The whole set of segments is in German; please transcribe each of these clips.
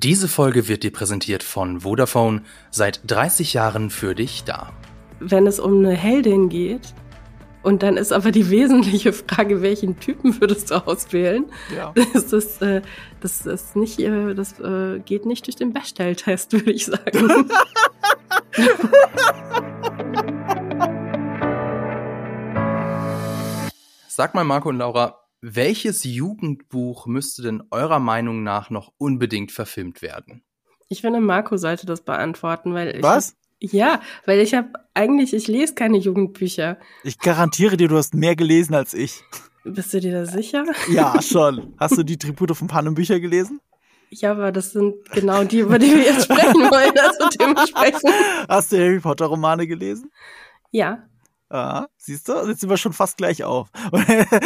Diese Folge wird dir präsentiert von Vodafone, seit 30 Jahren für dich da. Wenn es um eine Heldin geht, und dann ist aber die wesentliche Frage, welchen Typen würdest du auswählen? Ja. Das, ist, äh, das ist nicht, äh, das äh, geht nicht durch den Bechdel-Test, würde ich sagen. Sag mal, Marco und Laura, welches Jugendbuch müsste denn eurer Meinung nach noch unbedingt verfilmt werden? Ich finde, Marco sollte das beantworten, weil ich. Was? Ja, weil ich habe eigentlich, ich lese keine Jugendbücher. Ich garantiere dir, du hast mehr gelesen als ich. Bist du dir da sicher? Ja, schon. Hast du die Tribute von Panem Bücher gelesen? Ja, aber das sind genau die, über die wir jetzt sprechen wollen, also dementsprechend. Hast du Harry Potter Romane gelesen? Ja. Ah, siehst du? Jetzt sind wir schon fast gleich auf.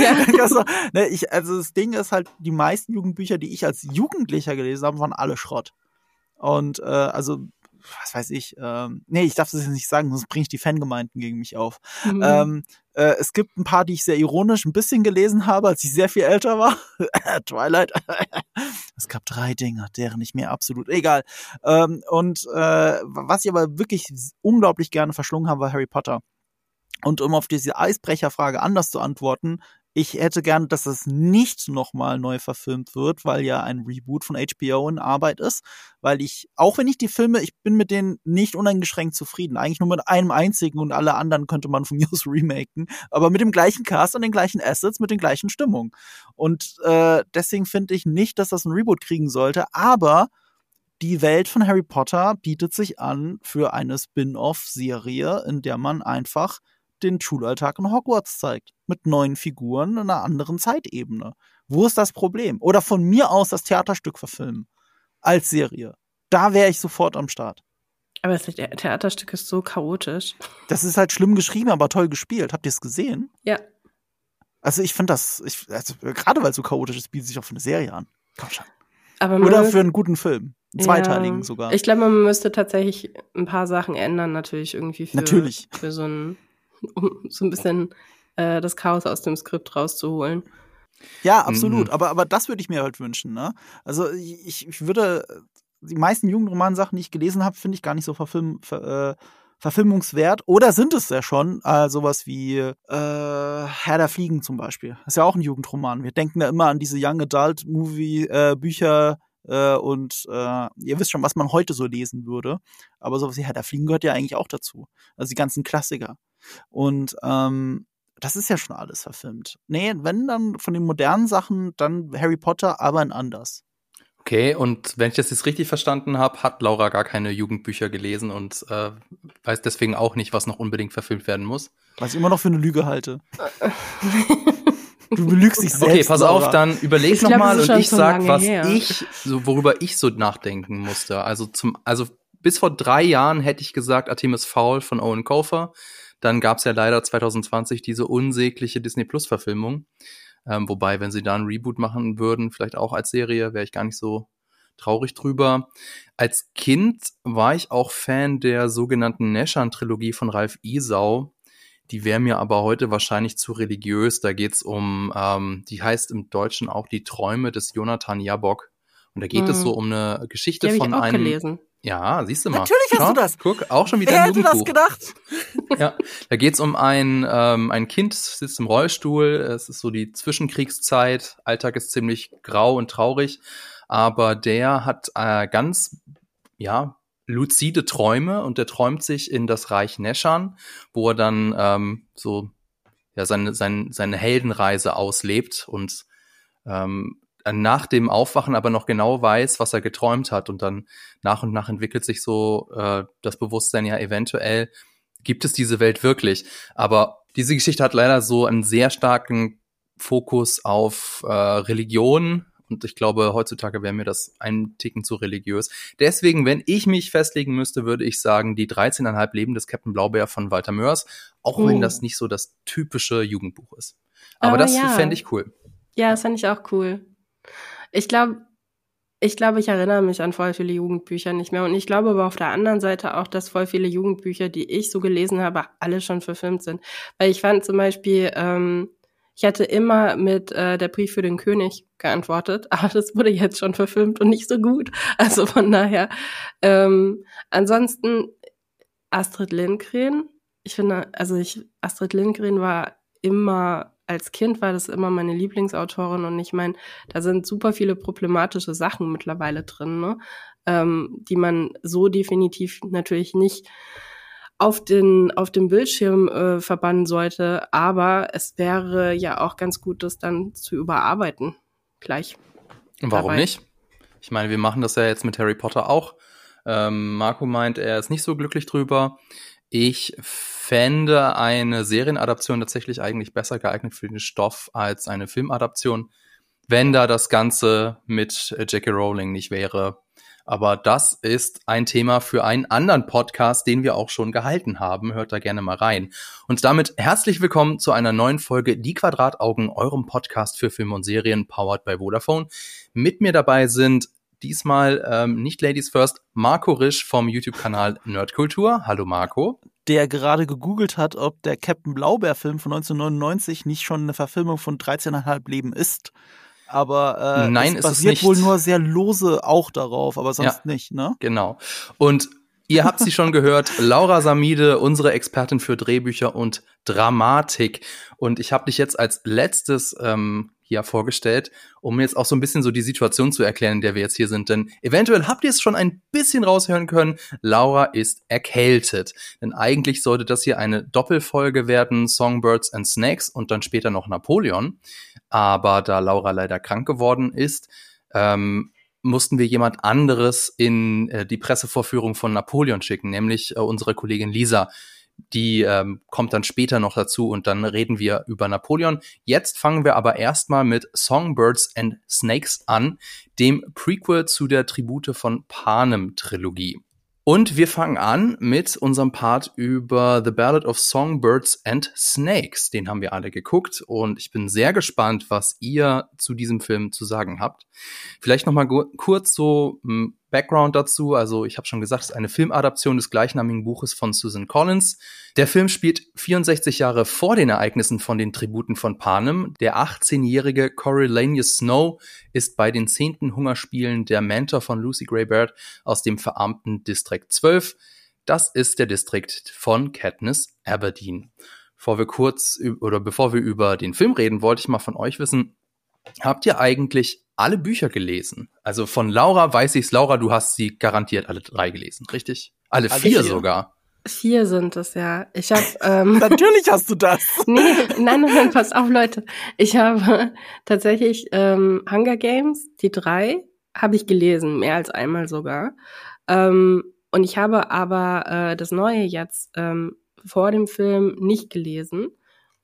Ja. ne, ich, also das Ding ist halt, die meisten Jugendbücher, die ich als Jugendlicher gelesen habe, waren alle Schrott. Und äh, also was weiß ich, ähm, nee, ich darf das jetzt nicht sagen, sonst bringe ich die Fangemeinden gegen mich auf. Mhm. Ähm, äh, es gibt ein paar, die ich sehr ironisch ein bisschen gelesen habe, als ich sehr viel älter war. Twilight. es gab drei Dinge, deren ich mir absolut egal. Ähm, und äh, was ich aber wirklich unglaublich gerne verschlungen habe, war Harry Potter. Und um auf diese Eisbrecherfrage anders zu antworten, ich hätte gern, dass es nicht nochmal neu verfilmt wird, weil ja ein Reboot von HBO in Arbeit ist. Weil ich, auch wenn ich die Filme, ich bin mit denen nicht uneingeschränkt zufrieden. Eigentlich nur mit einem einzigen und alle anderen könnte man von mir aus remaken. Aber mit dem gleichen Cast und den gleichen Assets, mit den gleichen Stimmungen. Und äh, deswegen finde ich nicht, dass das ein Reboot kriegen sollte. Aber die Welt von Harry Potter bietet sich an für eine Spin-off-Serie, in der man einfach den Schulalltag in Hogwarts zeigt. Mit neuen Figuren in einer anderen Zeitebene. Wo ist das Problem? Oder von mir aus das Theaterstück verfilmen. Als Serie. Da wäre ich sofort am Start. Aber das Theaterstück ist so chaotisch. Das ist halt schlimm geschrieben, aber toll gespielt. Habt ihr es gesehen? Ja. Also ich finde das, ich, also, gerade weil es so chaotisch ist, bietet sich auch für eine Serie an. Komm schon. Aber Oder für einen guten Film. Einen zweiteiligen ja, sogar. Ich glaube, man müsste tatsächlich ein paar Sachen ändern, natürlich irgendwie für, natürlich. für so ein um so ein bisschen äh, das Chaos aus dem Skript rauszuholen. Ja, absolut. Mhm. Aber, aber das würde ich mir halt wünschen. Ne? Also ich, ich würde, die meisten Jugendromansachen, die ich gelesen habe, finde ich gar nicht so verfilm, ver, äh, verfilmungswert. Oder sind es ja schon, äh, sowas wie äh, Herr der Fliegen zum Beispiel. Das ist ja auch ein Jugendroman. Wir denken da immer an diese Young Adult Movie äh, Bücher, äh, und äh, ihr wisst schon, was man heute so lesen würde. Aber sowas wie Herr der Fliegen gehört ja eigentlich auch dazu. Also die ganzen Klassiker. Und ähm, das ist ja schon alles verfilmt. Nee, wenn dann von den modernen Sachen, dann Harry Potter, aber in anders. Okay, und wenn ich das jetzt richtig verstanden habe, hat Laura gar keine Jugendbücher gelesen und äh, weiß deswegen auch nicht, was noch unbedingt verfilmt werden muss. Was ich immer noch für eine Lüge halte. du belügst dich selbst. Okay, pass Laura. auf, dann überleg nochmal und ich sag, was her. ich, so, worüber ich so nachdenken musste. Also zum, also bis vor drei Jahren hätte ich gesagt, Artemis Foul von Owen Kofer. Dann gab es ja leider 2020 diese unsägliche Disney Plus Verfilmung. Ähm, wobei, wenn sie da ein Reboot machen würden, vielleicht auch als Serie, wäre ich gar nicht so traurig drüber. Als Kind war ich auch Fan der sogenannten Neschan-Trilogie von Ralf Isau. Die wäre mir aber heute wahrscheinlich zu religiös. Da geht's um, ähm, die heißt im Deutschen auch die Träume des Jonathan Jabok. Und da geht hm. es so um eine Geschichte von einem. Gelesen. Ja, siehst du mal. Natürlich hast Schau, du das. Guck, auch schon wieder Wer hätte das gedacht? ja, da geht's um ein, ähm, ein Kind, sitzt im Rollstuhl. Es ist so die Zwischenkriegszeit. Alltag ist ziemlich grau und traurig. Aber der hat äh, ganz, ja, luzide Träume und der träumt sich in das Reich Neschan, wo er dann ähm, so ja seine, seine, seine Heldenreise auslebt und ähm, nach dem Aufwachen aber noch genau weiß, was er geträumt hat und dann nach und nach entwickelt sich so äh, das Bewusstsein, ja, eventuell gibt es diese Welt wirklich. Aber diese Geschichte hat leider so einen sehr starken Fokus auf äh, Religion und ich glaube, heutzutage wäre mir das ein Ticken zu religiös. Deswegen, wenn ich mich festlegen müsste, würde ich sagen, die 13,5 Leben des Captain Blaubeer von Walter Mörs, auch oh. wenn das nicht so das typische Jugendbuch ist. Aber, Aber das ja. fände ich cool. Ja, das fände ich auch cool. Ich glaube, ich glaube, ich erinnere mich an voll viele Jugendbücher nicht mehr. Und ich glaube aber auf der anderen Seite auch, dass voll viele Jugendbücher, die ich so gelesen habe, alle schon verfilmt sind. Weil ich fand zum Beispiel, ähm, Ich hatte immer mit äh, der Brief für den König geantwortet, aber das wurde jetzt schon verfilmt und nicht so gut. Also von daher. Ähm, ansonsten Astrid Lindgren. Ich finde, also ich, Astrid Lindgren war immer, als Kind war das immer meine Lieblingsautorin und ich meine, da sind super viele problematische Sachen mittlerweile drin, ne? ähm, die man so definitiv natürlich nicht auf den, auf dem Bildschirm äh, verbannen sollte, aber es wäre ja auch ganz gut, das dann zu überarbeiten. Gleich. Warum dabei. nicht? Ich meine, wir machen das ja jetzt mit Harry Potter auch. Ähm, Marco meint, er ist nicht so glücklich drüber. Ich fände eine Serienadaption tatsächlich eigentlich besser geeignet für den Stoff als eine Filmadaption, wenn da das Ganze mit Jackie Rowling nicht wäre. Aber das ist ein Thema für einen anderen Podcast, den wir auch schon gehalten haben. Hört da gerne mal rein. Und damit herzlich willkommen zu einer neuen Folge Die Quadrataugen, eurem Podcast für Filme und Serien, powered by Vodafone. Mit mir dabei sind diesmal ähm, nicht Ladies First, Marco Risch vom YouTube-Kanal Nerdkultur. Hallo Marco. Der gerade gegoogelt hat, ob der Captain Blaubeer-Film von 1999 nicht schon eine Verfilmung von 13,5 Leben ist aber äh, Nein, es basiert es wohl nur sehr lose auch darauf, aber sonst ja, nicht, ne? Genau. Und ihr habt sie schon gehört, Laura Samide, unsere Expertin für Drehbücher und Dramatik. Und ich habe dich jetzt als letztes ähm, hier vorgestellt, um jetzt auch so ein bisschen so die Situation zu erklären, in der wir jetzt hier sind. Denn eventuell habt ihr es schon ein bisschen raushören können, Laura ist erkältet. Denn eigentlich sollte das hier eine Doppelfolge werden, Songbirds and Snakes und dann später noch Napoleon. Aber da Laura leider krank geworden ist, ähm, mussten wir jemand anderes in äh, die Pressevorführung von Napoleon schicken, nämlich äh, unsere Kollegin Lisa, die ähm, kommt dann später noch dazu und dann reden wir über Napoleon. Jetzt fangen wir aber erstmal mit Songbirds and Snakes an, dem Prequel zu der Tribute von Panem Trilogie. Und wir fangen an mit unserem Part über The Ballad of Songbirds and Snakes. Den haben wir alle geguckt und ich bin sehr gespannt, was ihr zu diesem Film zu sagen habt. Vielleicht noch mal kurz so Background dazu. Also ich habe schon gesagt, es ist eine Filmadaption des gleichnamigen Buches von Susan Collins. Der Film spielt 64 Jahre vor den Ereignissen von den Tributen von Panem. Der 18-jährige Coriolanus Snow ist bei den zehnten Hungerspielen der Mentor von Lucy Greybird aus dem verarmten Distrikt 12. Das ist der Distrikt von Katniss Aberdeen. Bevor wir kurz oder bevor wir über den Film reden, wollte ich mal von euch wissen, habt ihr eigentlich alle Bücher gelesen. Also von Laura weiß ich's. Laura, du hast sie garantiert alle drei gelesen, richtig? Alle, alle vier, vier, sogar. Vier sind es, ja. Ich habe ähm, Natürlich hast du das. nee, nein, nein, pass auf, Leute. Ich habe tatsächlich ähm, Hunger Games, die drei, habe ich gelesen, mehr als einmal sogar. Ähm, und ich habe aber äh, das Neue jetzt ähm, vor dem Film nicht gelesen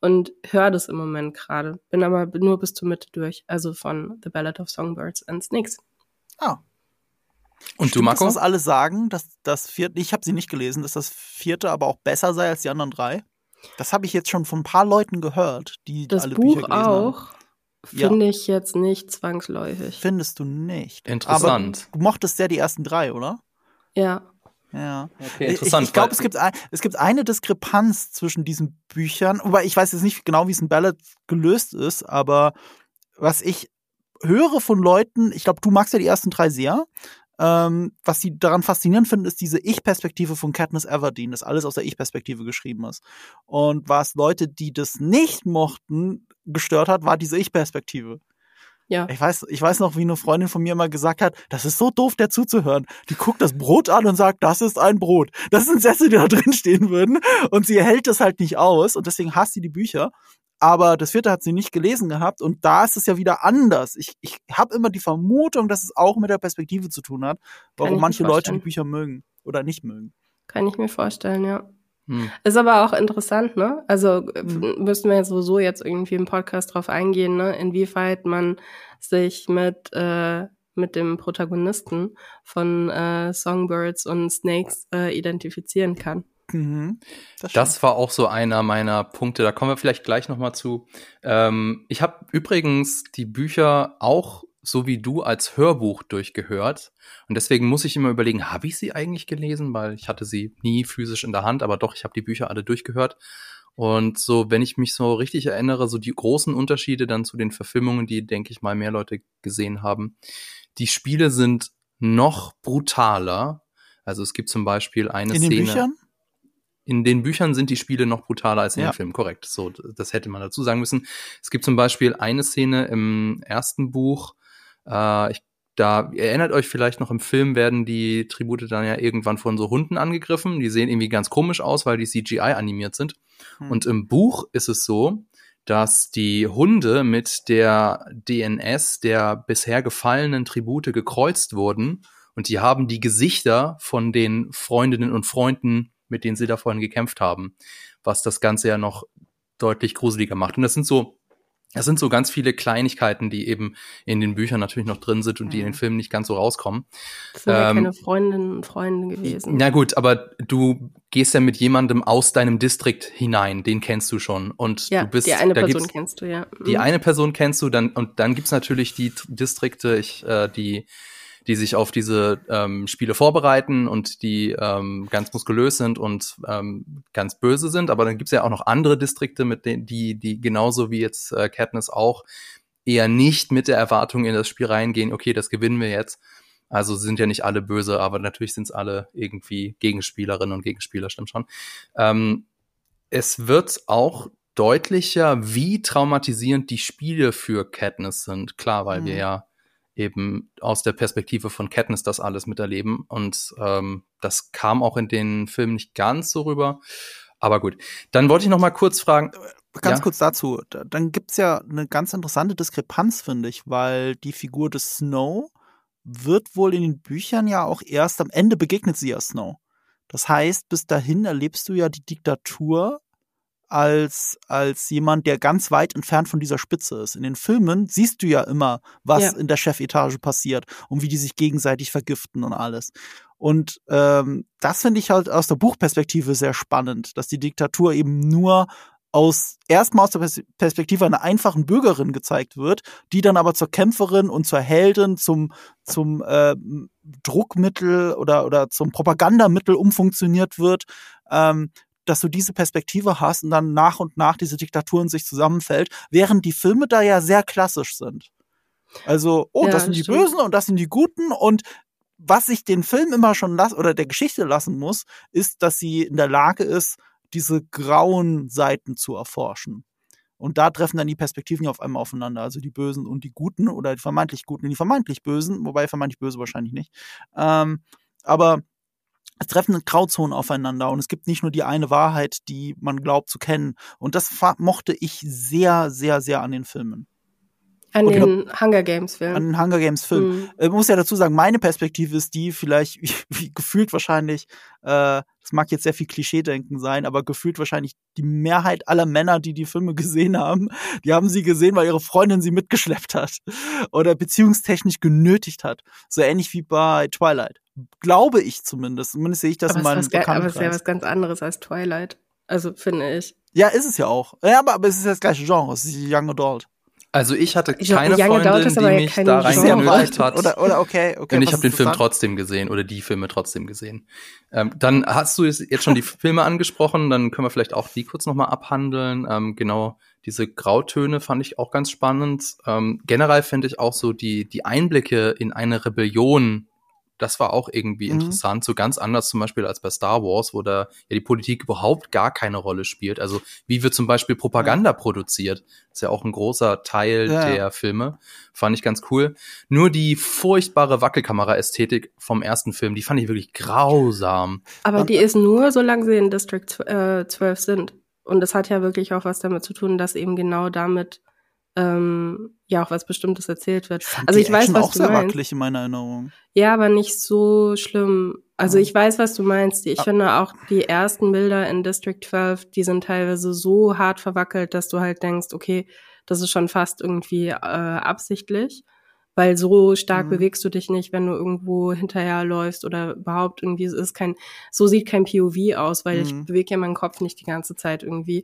und höre das im Moment gerade. Bin aber nur bis zur Mitte durch, also von The Ballad of Songbirds and Snakes. Ah. Und du, Marco? Das, was alle sagen, dass das vierte, ich habe sie nicht gelesen, dass das vierte aber auch besser sei als die anderen drei. Das habe ich jetzt schon von ein paar Leuten gehört, die das alle Buch Bücher gelesen auch. Finde ja. ich jetzt nicht zwangsläufig. Findest du nicht? Interessant. Aber du mochtest sehr die ersten drei, oder? Ja. Ja. Okay, interessant. Ich, ich glaube, es gibt, ein, es gibt eine Diskrepanz zwischen diesen Büchern, wobei ich weiß jetzt nicht genau, wie es in Ballad gelöst ist, aber was ich höre von Leuten, ich glaube, du magst ja die ersten drei sehr, ähm, was sie daran faszinierend finden, ist diese Ich-Perspektive von Katniss Everdeen, dass alles aus der Ich-Perspektive geschrieben ist. Und was Leute, die das nicht mochten, gestört hat, war diese Ich-Perspektive. Ja. Ich weiß, ich weiß noch, wie eine Freundin von mir mal gesagt hat, das ist so doof, der zuzuhören. Die guckt das Brot an und sagt, das ist ein Brot. Das sind Sätze, die da drin stehen würden. Und sie hält das halt nicht aus und deswegen hasst sie die Bücher. Aber das vierte hat sie nicht gelesen gehabt und da ist es ja wieder anders. Ich, ich habe immer die Vermutung, dass es auch mit der Perspektive zu tun hat, warum manche Leute die Bücher mögen oder nicht mögen. Kann ich mir vorstellen, ja. Hm. Ist aber auch interessant, ne? Also hm. müssten wir ja sowieso jetzt irgendwie im Podcast drauf eingehen, ne? Inwieweit man sich mit äh, mit dem Protagonisten von äh, Songbirds und Snakes äh, identifizieren kann. Mhm, das, das, war auch so einer meiner Punkte. Da kommen wir vielleicht gleich noch mal zu. Ähm, ich habe übrigens die Bücher auch so wie du als Hörbuch durchgehört. Und deswegen muss ich immer überlegen, habe ich sie eigentlich gelesen? Weil ich hatte sie nie physisch in der Hand, aber doch, ich habe die Bücher alle durchgehört. Und so, wenn ich mich so richtig erinnere, so die großen Unterschiede dann zu den Verfilmungen, die, denke ich mal, mehr Leute gesehen haben. Die Spiele sind noch brutaler. Also es gibt zum Beispiel eine in Szene. In den Büchern? In den Büchern sind die Spiele noch brutaler als in ja. den Filmen, korrekt. So, das hätte man dazu sagen müssen. Es gibt zum Beispiel eine Szene im ersten Buch, äh, ich da erinnert euch vielleicht noch im Film werden die Tribute dann ja irgendwann von so Hunden angegriffen. Die sehen irgendwie ganz komisch aus, weil die CGI animiert sind. Hm. Und im Buch ist es so, dass die Hunde mit der DNS der bisher gefallenen Tribute gekreuzt wurden und die haben die Gesichter von den Freundinnen und Freunden, mit denen sie da vorhin gekämpft haben, was das Ganze ja noch deutlich gruseliger macht. Und das sind so es sind so ganz viele Kleinigkeiten, die eben in den Büchern natürlich noch drin sind und die in den mhm. Filmen nicht ganz so rauskommen. Das sind ja ähm, keine Freundinnen und Freunde gewesen. Na gut, aber du gehst ja mit jemandem aus deinem Distrikt hinein, den kennst du schon. Und ja, du bist. Die eine Person kennst du, ja. Mhm. Die eine Person kennst du, dann, und dann gibt's natürlich die Distrikte, ich, äh, die die sich auf diese ähm, Spiele vorbereiten und die ähm, ganz muskulös sind und ähm, ganz böse sind. Aber dann gibt's ja auch noch andere Distrikte, mit denen, die, die genauso wie jetzt äh, Katniss auch eher nicht mit der Erwartung in das Spiel reingehen, okay, das gewinnen wir jetzt. Also sind ja nicht alle böse, aber natürlich sind's alle irgendwie Gegenspielerinnen und Gegenspieler, stimmt schon. Ähm, es wird auch deutlicher, wie traumatisierend die Spiele für Katniss sind. Klar, weil mhm. wir ja eben aus der Perspektive von Katniss das alles miterleben. Und ähm, das kam auch in den Filmen nicht ganz so rüber. Aber gut. Dann wollte ich noch mal kurz fragen. Ganz ja? kurz dazu. Dann gibt's ja eine ganz interessante Diskrepanz, finde ich, weil die Figur des Snow wird wohl in den Büchern ja auch erst am Ende begegnet sie ja Snow. Das heißt, bis dahin erlebst du ja die Diktatur als, als jemand, der ganz weit entfernt von dieser Spitze ist. In den Filmen siehst du ja immer, was ja. in der Chefetage passiert und wie die sich gegenseitig vergiften und alles. Und ähm, das finde ich halt aus der Buchperspektive sehr spannend, dass die Diktatur eben nur aus erstmal aus der Perspektive einer einfachen Bürgerin gezeigt wird, die dann aber zur Kämpferin und zur Heldin, zum zum äh, Druckmittel oder oder zum Propagandamittel umfunktioniert wird. Ähm, dass du diese Perspektive hast und dann nach und nach diese Diktaturen sich zusammenfällt, während die Filme da ja sehr klassisch sind. Also, oh, ja, das sind die stimmt. Bösen und das sind die Guten und was ich den Film immer schon lassen oder der Geschichte lassen muss, ist, dass sie in der Lage ist, diese grauen Seiten zu erforschen. Und da treffen dann die Perspektiven auf einmal aufeinander, also die Bösen und die Guten oder die vermeintlich Guten und die vermeintlich Bösen, wobei vermeintlich Böse wahrscheinlich nicht. Ähm, aber es treffen Grauzonen aufeinander und es gibt nicht nur die eine Wahrheit, die man glaubt zu kennen. Und das mochte ich sehr, sehr, sehr an den Filmen. An und den glaub, Hunger Games Filmen. An den Hunger Games Filmen. Mhm. Ich muss ja dazu sagen, meine Perspektive ist die, vielleicht wie, wie gefühlt wahrscheinlich, äh, das mag jetzt sehr viel Klischeedenken sein, aber gefühlt wahrscheinlich die Mehrheit aller Männer, die die Filme gesehen haben, die haben sie gesehen, weil ihre Freundin sie mitgeschleppt hat oder beziehungstechnisch genötigt hat. So ähnlich wie bei Twilight. Glaube ich zumindest. Zumindest sehe ich das aber in meinem Bekanntenkreis. Aber es ist ja was ganz anderes als Twilight. Also finde ich. Ja, ist es ja auch. Ja, aber, aber es ist ja das gleiche Genre. Es ist Young Adult. Also ich hatte ich keine Freundin, die mich da reingenötigt hat. Oder, oder okay, okay. Und ich habe den Film trotzdem gesehen oder die Filme trotzdem gesehen. Ähm, dann hast du jetzt schon die Filme angesprochen, dann können wir vielleicht auch die kurz nochmal abhandeln. Ähm, genau, diese Grautöne fand ich auch ganz spannend. Ähm, generell finde ich auch so die, die Einblicke in eine Rebellion das war auch irgendwie mhm. interessant, so ganz anders zum Beispiel als bei Star Wars, wo da ja die Politik überhaupt gar keine Rolle spielt. Also wie wird zum Beispiel Propaganda ja. produziert? Das ist ja auch ein großer Teil ja. der Filme. Fand ich ganz cool. Nur die furchtbare Wackelkamera-Ästhetik vom ersten Film, die fand ich wirklich grausam. Aber die ist nur, solange sie in District äh, 12 sind. Und das hat ja wirklich auch was damit zu tun, dass eben genau damit ähm, ja auch was Bestimmtes erzählt wird. Fand also ich weiß, was auch du sehr meinst. wackelig in meiner Erinnerung. Ja, aber nicht so schlimm. Also ich weiß, was du meinst. Ich ah. finde auch die ersten Bilder in District 12, die sind teilweise so hart verwackelt, dass du halt denkst, okay, das ist schon fast irgendwie äh, absichtlich weil so stark mhm. bewegst du dich nicht, wenn du irgendwo hinterherläufst oder überhaupt irgendwie, es ist kein, so sieht kein POV aus, weil mhm. ich bewege ja meinen Kopf nicht die ganze Zeit irgendwie.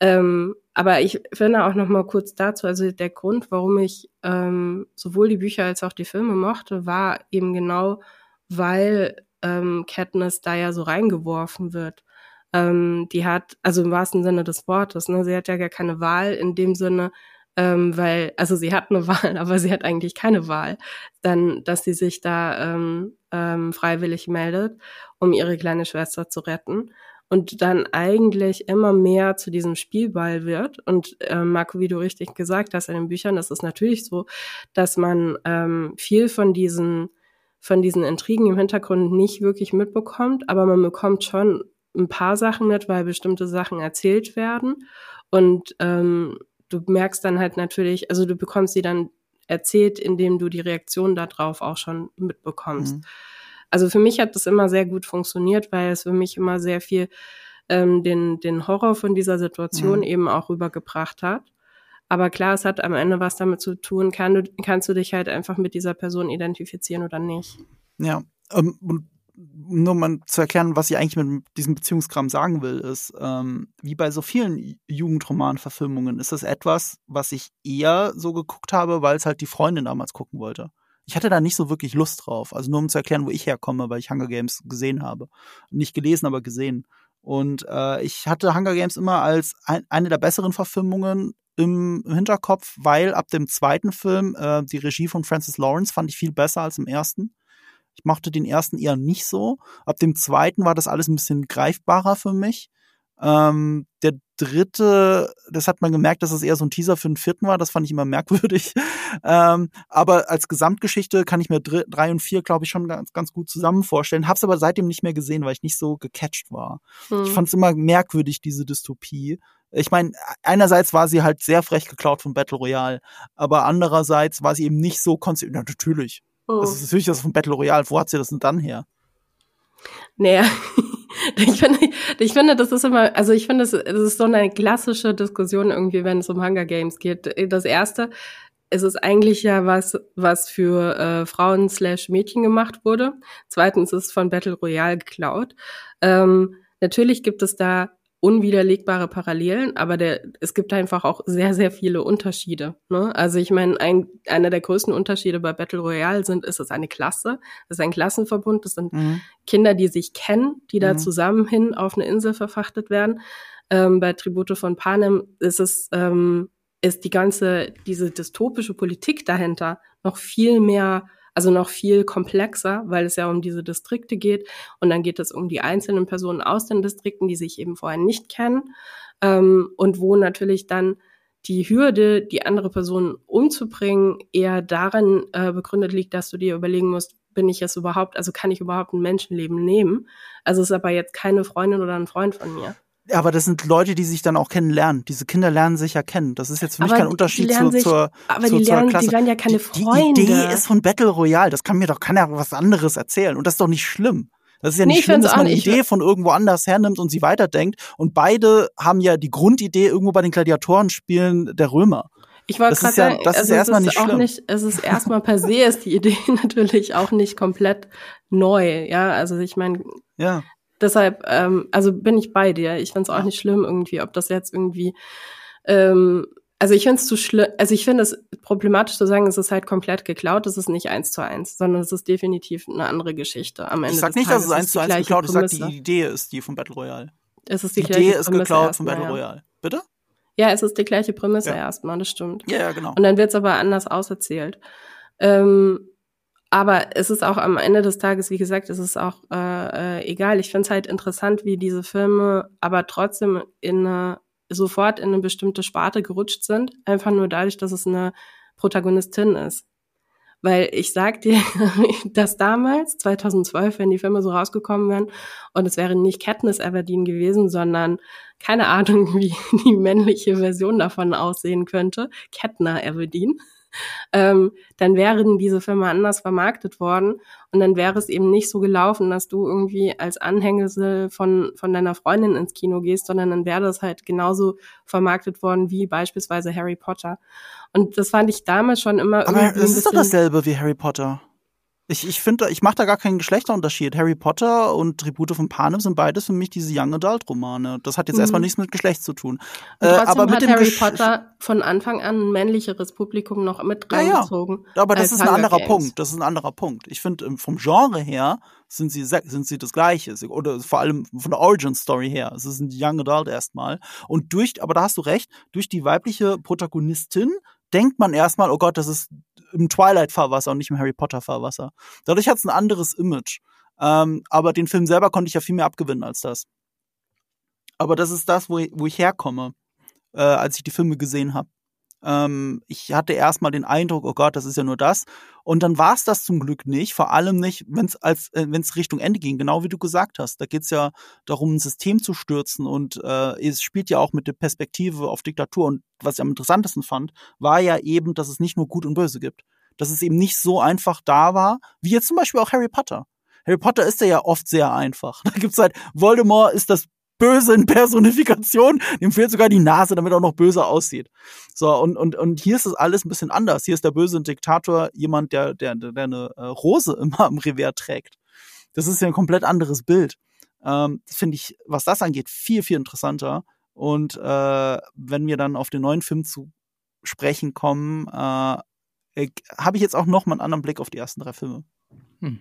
Ähm, aber ich finde auch noch mal kurz dazu, also der Grund, warum ich ähm, sowohl die Bücher als auch die Filme mochte, war eben genau, weil ähm, Katniss da ja so reingeworfen wird. ähm, die hat, also im wahrsten Sinne des Wortes, ne, sie hat ja gar keine Wahl in dem Sinne, ähm, weil, also sie hat eine Wahl, aber sie hat eigentlich keine Wahl, dann, dass sie sich da ähm, ähm, freiwillig meldet, um ihre kleine Schwester zu retten und dann eigentlich immer mehr zu diesem Spielball wird. Und äh, Marco, wie du richtig gesagt hast in den Büchern, das ist natürlich so, dass man ähm, viel von diesen von diesen Intrigen im Hintergrund nicht wirklich mitbekommt, aber man bekommt schon ein paar Sachen mit, weil bestimmte Sachen erzählt werden. Und ähm, du merkst dann halt natürlich, also du bekommst sie dann erzählt, indem du die Reaktion darauf auch schon mitbekommst. Mhm. Also für mich hat das immer sehr gut funktioniert, weil es für mich immer sehr viel ähm, den, den Horror von dieser Situation mhm. eben auch rübergebracht hat. Aber klar, es hat am Ende was damit zu tun, kann du, kannst du dich halt einfach mit dieser Person identifizieren oder nicht. Ja, ähm, und nur mal zu erklären, was ich eigentlich mit diesem Beziehungskram sagen will, ist, ähm, wie bei so vielen Jugendroman-Verfilmungen, ist das etwas, was ich eher so geguckt habe, weil es halt die Freundin damals gucken wollte. Ich hatte da nicht so wirklich Lust drauf. Also nur um zu erklären, wo ich herkomme, weil ich Hunger Games gesehen habe. Nicht gelesen, aber gesehen. Und äh, ich hatte Hunger Games immer als ein, eine der besseren Verfilmungen im, im Hinterkopf, weil ab dem zweiten Film äh, die Regie von Francis Lawrence fand ich viel besser als im ersten. Ich mochte den ersten eher nicht so. Ab dem zweiten war das alles ein bisschen greifbarer für mich. Ähm, der dritte, das hat man gemerkt, dass es eher so ein Teaser für den vierten war. Das fand ich immer merkwürdig. Ähm, aber als Gesamtgeschichte kann ich mir drei und vier, glaube ich, schon ganz, ganz gut zusammen vorstellen. Hab's aber seitdem nicht mehr gesehen, weil ich nicht so gecatcht war. Hm. Ich fand es immer merkwürdig, diese Dystopie. Ich meine, einerseits war sie halt sehr frech geklaut von Battle Royale, aber andererseits war sie eben nicht so konsequent. Ja, natürlich. Oh. Das ist natürlich das von Battle Royale. Wo hat sie das denn dann her? Naja, ich finde, ich finde, das ist immer, also ich finde, das, das ist so eine klassische Diskussion irgendwie, wenn es um Hunger Games geht. Das erste, es ist eigentlich ja was, was für äh, Frauen slash Mädchen gemacht wurde. Zweitens ist es von Battle Royale geklaut. Ähm, natürlich gibt es da unwiderlegbare Parallelen, aber der, es gibt einfach auch sehr, sehr viele Unterschiede. Ne? Also ich meine, ein, einer der größten Unterschiede bei Battle Royale sind, ist es eine Klasse, das ist ein Klassenverbund, das sind mhm. Kinder, die sich kennen, die da mhm. zusammen hin auf eine Insel verfrachtet werden. Ähm, bei Tribute von Panem ist es, ähm, ist die ganze, diese dystopische Politik dahinter noch viel mehr also noch viel komplexer, weil es ja um diese Distrikte geht. Und dann geht es um die einzelnen Personen aus den Distrikten, die sich eben vorher nicht kennen. Ähm, und wo natürlich dann die Hürde, die andere Person umzubringen, eher darin äh, begründet liegt, dass du dir überlegen musst, bin ich es überhaupt, also kann ich überhaupt ein Menschenleben nehmen? Also ist aber jetzt keine Freundin oder ein Freund von mir. Aber das sind Leute, die sich dann auch kennenlernen. Diese Kinder lernen sich ja kennen. Das ist jetzt für mich aber kein Unterschied zu, sich, zur, aber zu, die lernen, Klasse. Die werden ja keine Freunde. Die Idee ist von Battle Royale. Das kann mir doch keiner was anderes erzählen. Und das ist doch nicht schlimm. Das ist ja nicht nee, schlimm, dass man eine Idee von irgendwo anders hernimmt und sie weiterdenkt. Und beide haben ja die Grundidee irgendwo bei den Gladiatorenspielen der Römer. Ich wollte gerade ja, sagen, das also ist erstmal nicht schlimm. Nicht, es ist erstmal per se ist die Idee natürlich auch nicht komplett neu. Ja, also ich meine, ja. Deshalb, ähm, also bin ich bei dir. Ich finde es auch nicht schlimm irgendwie, ob das jetzt irgendwie, ähm, also ich finde es zu schlimm, also ich finde es problematisch zu sagen, es ist halt komplett geklaut, es ist nicht eins zu eins, sondern es ist definitiv eine andere Geschichte am Ende. Ich sag nicht, Tages dass es eins zu eins geklaut ist, ich sag, die Idee ist die von Battle Royale. Es ist die, die Idee ist geklaut von Battle Royale. Bitte? Ja, es ist die gleiche Prämisse ja. erstmal, das stimmt. Ja, ja, genau. Und dann wird es aber anders auserzählt. Ähm, aber es ist auch am Ende des Tages, wie gesagt, es ist auch äh, äh, egal. Ich finde es halt interessant, wie diese Filme aber trotzdem in eine, sofort in eine bestimmte Sparte gerutscht sind, einfach nur dadurch, dass es eine Protagonistin ist. Weil ich sag dir, dass damals, 2012, wenn die Filme so rausgekommen wären und es wäre nicht Katniss Everdeen gewesen, sondern keine Ahnung, wie die männliche Version davon aussehen könnte, Katna Everdeen, ähm, dann wären diese Filme anders vermarktet worden und dann wäre es eben nicht so gelaufen, dass du irgendwie als Anhängsel von, von deiner Freundin ins Kino gehst, sondern dann wäre das halt genauso vermarktet worden wie beispielsweise Harry Potter. Und das fand ich damals schon immer. Aber es ist doch dasselbe wie Harry Potter. Ich, ich finde, ich mache da gar keinen Geschlechterunterschied. Harry Potter und Tribute von Panem sind beides für mich diese Young Adult Romane. Das hat jetzt mhm. erstmal nichts mit Geschlecht zu tun. Äh, aber mit dem Harry Gesch Potter von Anfang an ein männlicheres Publikum noch mit reingezogen. Ja, ja. Aber das ist ein anderer Games. Punkt. Das ist ein anderer Punkt. Ich finde, ähm, vom Genre her sind sie sind sie das Gleiche oder vor allem von der Origin Story her. Es ist ein Young Adult erstmal und durch, aber da hast du recht, durch die weibliche Protagonistin denkt man erstmal, oh Gott, das ist im Twilight-Fahrwasser und nicht im Harry Potter-Fahrwasser. Dadurch hat es ein anderes Image. Ähm, aber den Film selber konnte ich ja viel mehr abgewinnen als das. Aber das ist das, wo ich, wo ich herkomme, äh, als ich die Filme gesehen habe. Ähm, ich hatte erstmal den Eindruck, oh Gott, das ist ja nur das. Und dann war es das zum Glück nicht, vor allem nicht, wenn es als äh, wenn es Richtung Ende ging, genau wie du gesagt hast. Da geht es ja darum, ein System zu stürzen und äh, es spielt ja auch mit der Perspektive auf Diktatur. Und was ich am interessantesten fand, war ja eben, dass es nicht nur Gut und Böse gibt. Dass es eben nicht so einfach da war, wie jetzt zum Beispiel auch Harry Potter. Harry Potter ist ja oft sehr einfach. Da gibt's halt, Voldemort ist das Böse in Personifikation. Dem fehlt sogar die Nase, damit er auch noch böse aussieht. So, und, und, und hier ist es alles ein bisschen anders. Hier ist der böse Diktator jemand, der, der, der eine äh, Rose immer im Revers trägt. Das ist ja ein komplett anderes Bild. Ähm, finde ich, was das angeht, viel, viel interessanter. Und äh, wenn wir dann auf den neuen Film zu sprechen kommen, äh habe ich jetzt auch noch mal einen anderen Blick auf die ersten drei Filme. Hm.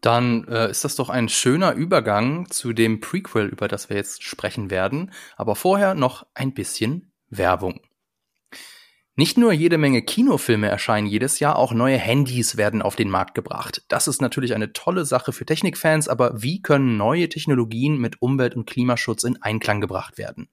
Dann äh, ist das doch ein schöner Übergang zu dem Prequel, über das wir jetzt sprechen werden. Aber vorher noch ein bisschen Werbung. Nicht nur jede Menge Kinofilme erscheinen jedes Jahr, auch neue Handys werden auf den Markt gebracht. Das ist natürlich eine tolle Sache für Technikfans, aber wie können neue Technologien mit Umwelt- und Klimaschutz in Einklang gebracht werden?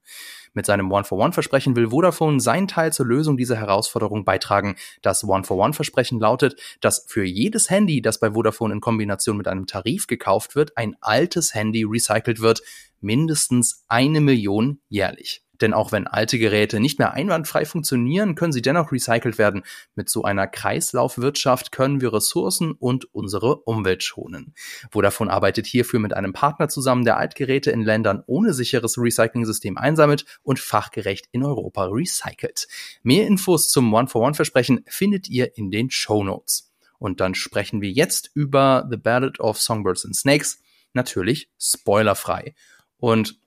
Mit seinem One-for-One-Versprechen will Vodafone seinen Teil zur Lösung dieser Herausforderung beitragen. Das One-for-One-Versprechen lautet, dass für jedes Handy, das bei Vodafone in Kombination mit einem Tarif gekauft wird, ein altes Handy recycelt wird, mindestens eine Million jährlich. Denn auch wenn alte Geräte nicht mehr einwandfrei funktionieren, können sie dennoch recycelt werden. Mit so einer Kreislaufwirtschaft können wir Ressourcen und unsere Umwelt schonen. Vodafone arbeitet hierfür mit einem Partner zusammen, der Altgeräte in Ländern ohne sicheres Recycling-System einsammelt und fachgerecht in Europa recycelt. Mehr Infos zum One-for-One-Versprechen findet ihr in den Show Notes. Und dann sprechen wir jetzt über The Ballad of Songbirds and Snakes. Natürlich spoilerfrei. Und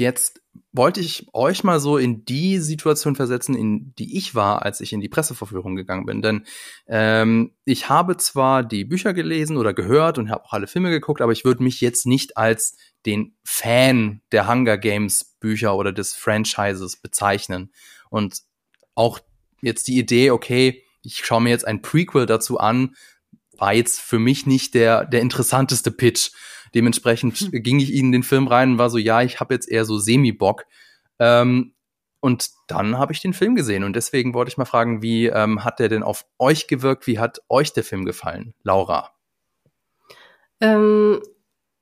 jetzt wollte ich euch mal so in die Situation versetzen, in die ich war, als ich in die Presseverführung gegangen bin. Denn ähm, ich habe zwar die Bücher gelesen oder gehört und habe auch alle Filme geguckt, aber ich würde mich jetzt nicht als den Fan der Hunger Games Bücher oder des Franchises bezeichnen. Und auch jetzt die Idee, okay, ich schaue mir jetzt ein Prequel dazu an, war jetzt für mich nicht der, der interessanteste Pitch. Dementsprechend hm. ging ich ihnen den Film rein und war so, ja, ich habe jetzt eher so Semi-Bock. Ähm, und dann habe ich den Film gesehen und deswegen wollte ich mal fragen, wie ähm, hat der denn auf euch gewirkt? Wie hat euch der Film gefallen, Laura? Ähm,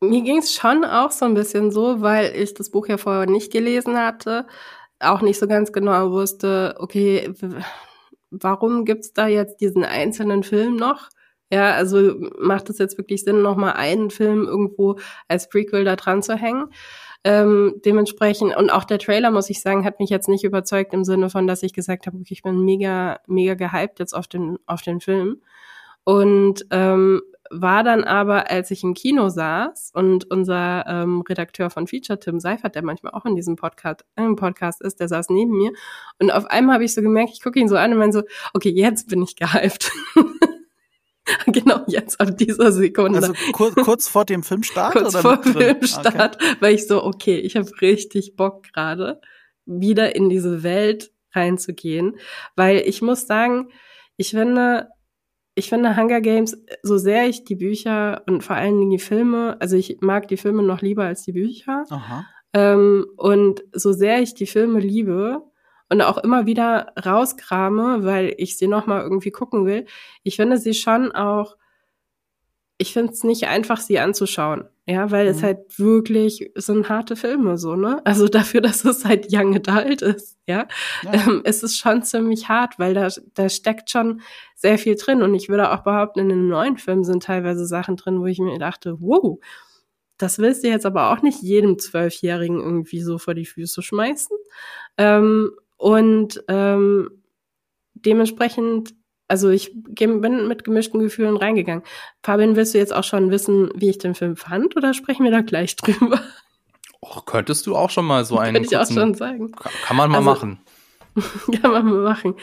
mir ging es schon auch so ein bisschen so, weil ich das Buch ja vorher nicht gelesen hatte, auch nicht so ganz genau wusste, okay, warum gibt's da jetzt diesen einzelnen Film noch? Ja, also macht es jetzt wirklich Sinn, nochmal einen Film irgendwo als Prequel da dran zu hängen? Ähm, dementsprechend, und auch der Trailer, muss ich sagen, hat mich jetzt nicht überzeugt im Sinne von, dass ich gesagt habe, okay, ich bin mega, mega gehypt jetzt auf den, auf den Film. Und ähm, war dann aber, als ich im Kino saß und unser ähm, Redakteur von Feature, Tim Seifert, der manchmal auch in diesem Podcast, äh, Podcast ist, der saß neben mir und auf einmal habe ich so gemerkt, ich gucke ihn so an und meine so, okay, jetzt bin ich gehypt. genau jetzt ab dieser Sekunde. Also kur kurz vor dem Filmstart? kurz oder vor dem Filmstart, okay. weil ich so, okay, ich habe richtig Bock gerade, wieder in diese Welt reinzugehen. Weil ich muss sagen, ich finde, ich finde Hunger Games, so sehr ich die Bücher und vor allen Dingen die Filme, also ich mag die Filme noch lieber als die Bücher. Ähm, und so sehr ich die Filme liebe, und auch immer wieder rauskrame, weil ich sie nochmal irgendwie gucken will. Ich finde sie schon auch, ich finde es nicht einfach, sie anzuschauen. Ja, weil mhm. es halt wirklich sind harte Filme so, ne? Also dafür, dass es halt Young Adult ist, ja, ja. Ähm, ist es schon ziemlich hart, weil da, da steckt schon sehr viel drin. Und ich würde auch behaupten, in den neuen Filmen sind teilweise Sachen drin, wo ich mir dachte, wow, das willst du jetzt aber auch nicht jedem Zwölfjährigen irgendwie so vor die Füße schmeißen. Ähm, und ähm, dementsprechend, also ich bin mit gemischten Gefühlen reingegangen. Fabian, willst du jetzt auch schon wissen, wie ich den Film fand oder sprechen wir da gleich drüber? Och, könntest du auch schon mal so einen. Könnte ich auch schon sagen. Kann man mal also, machen. kann man mal machen.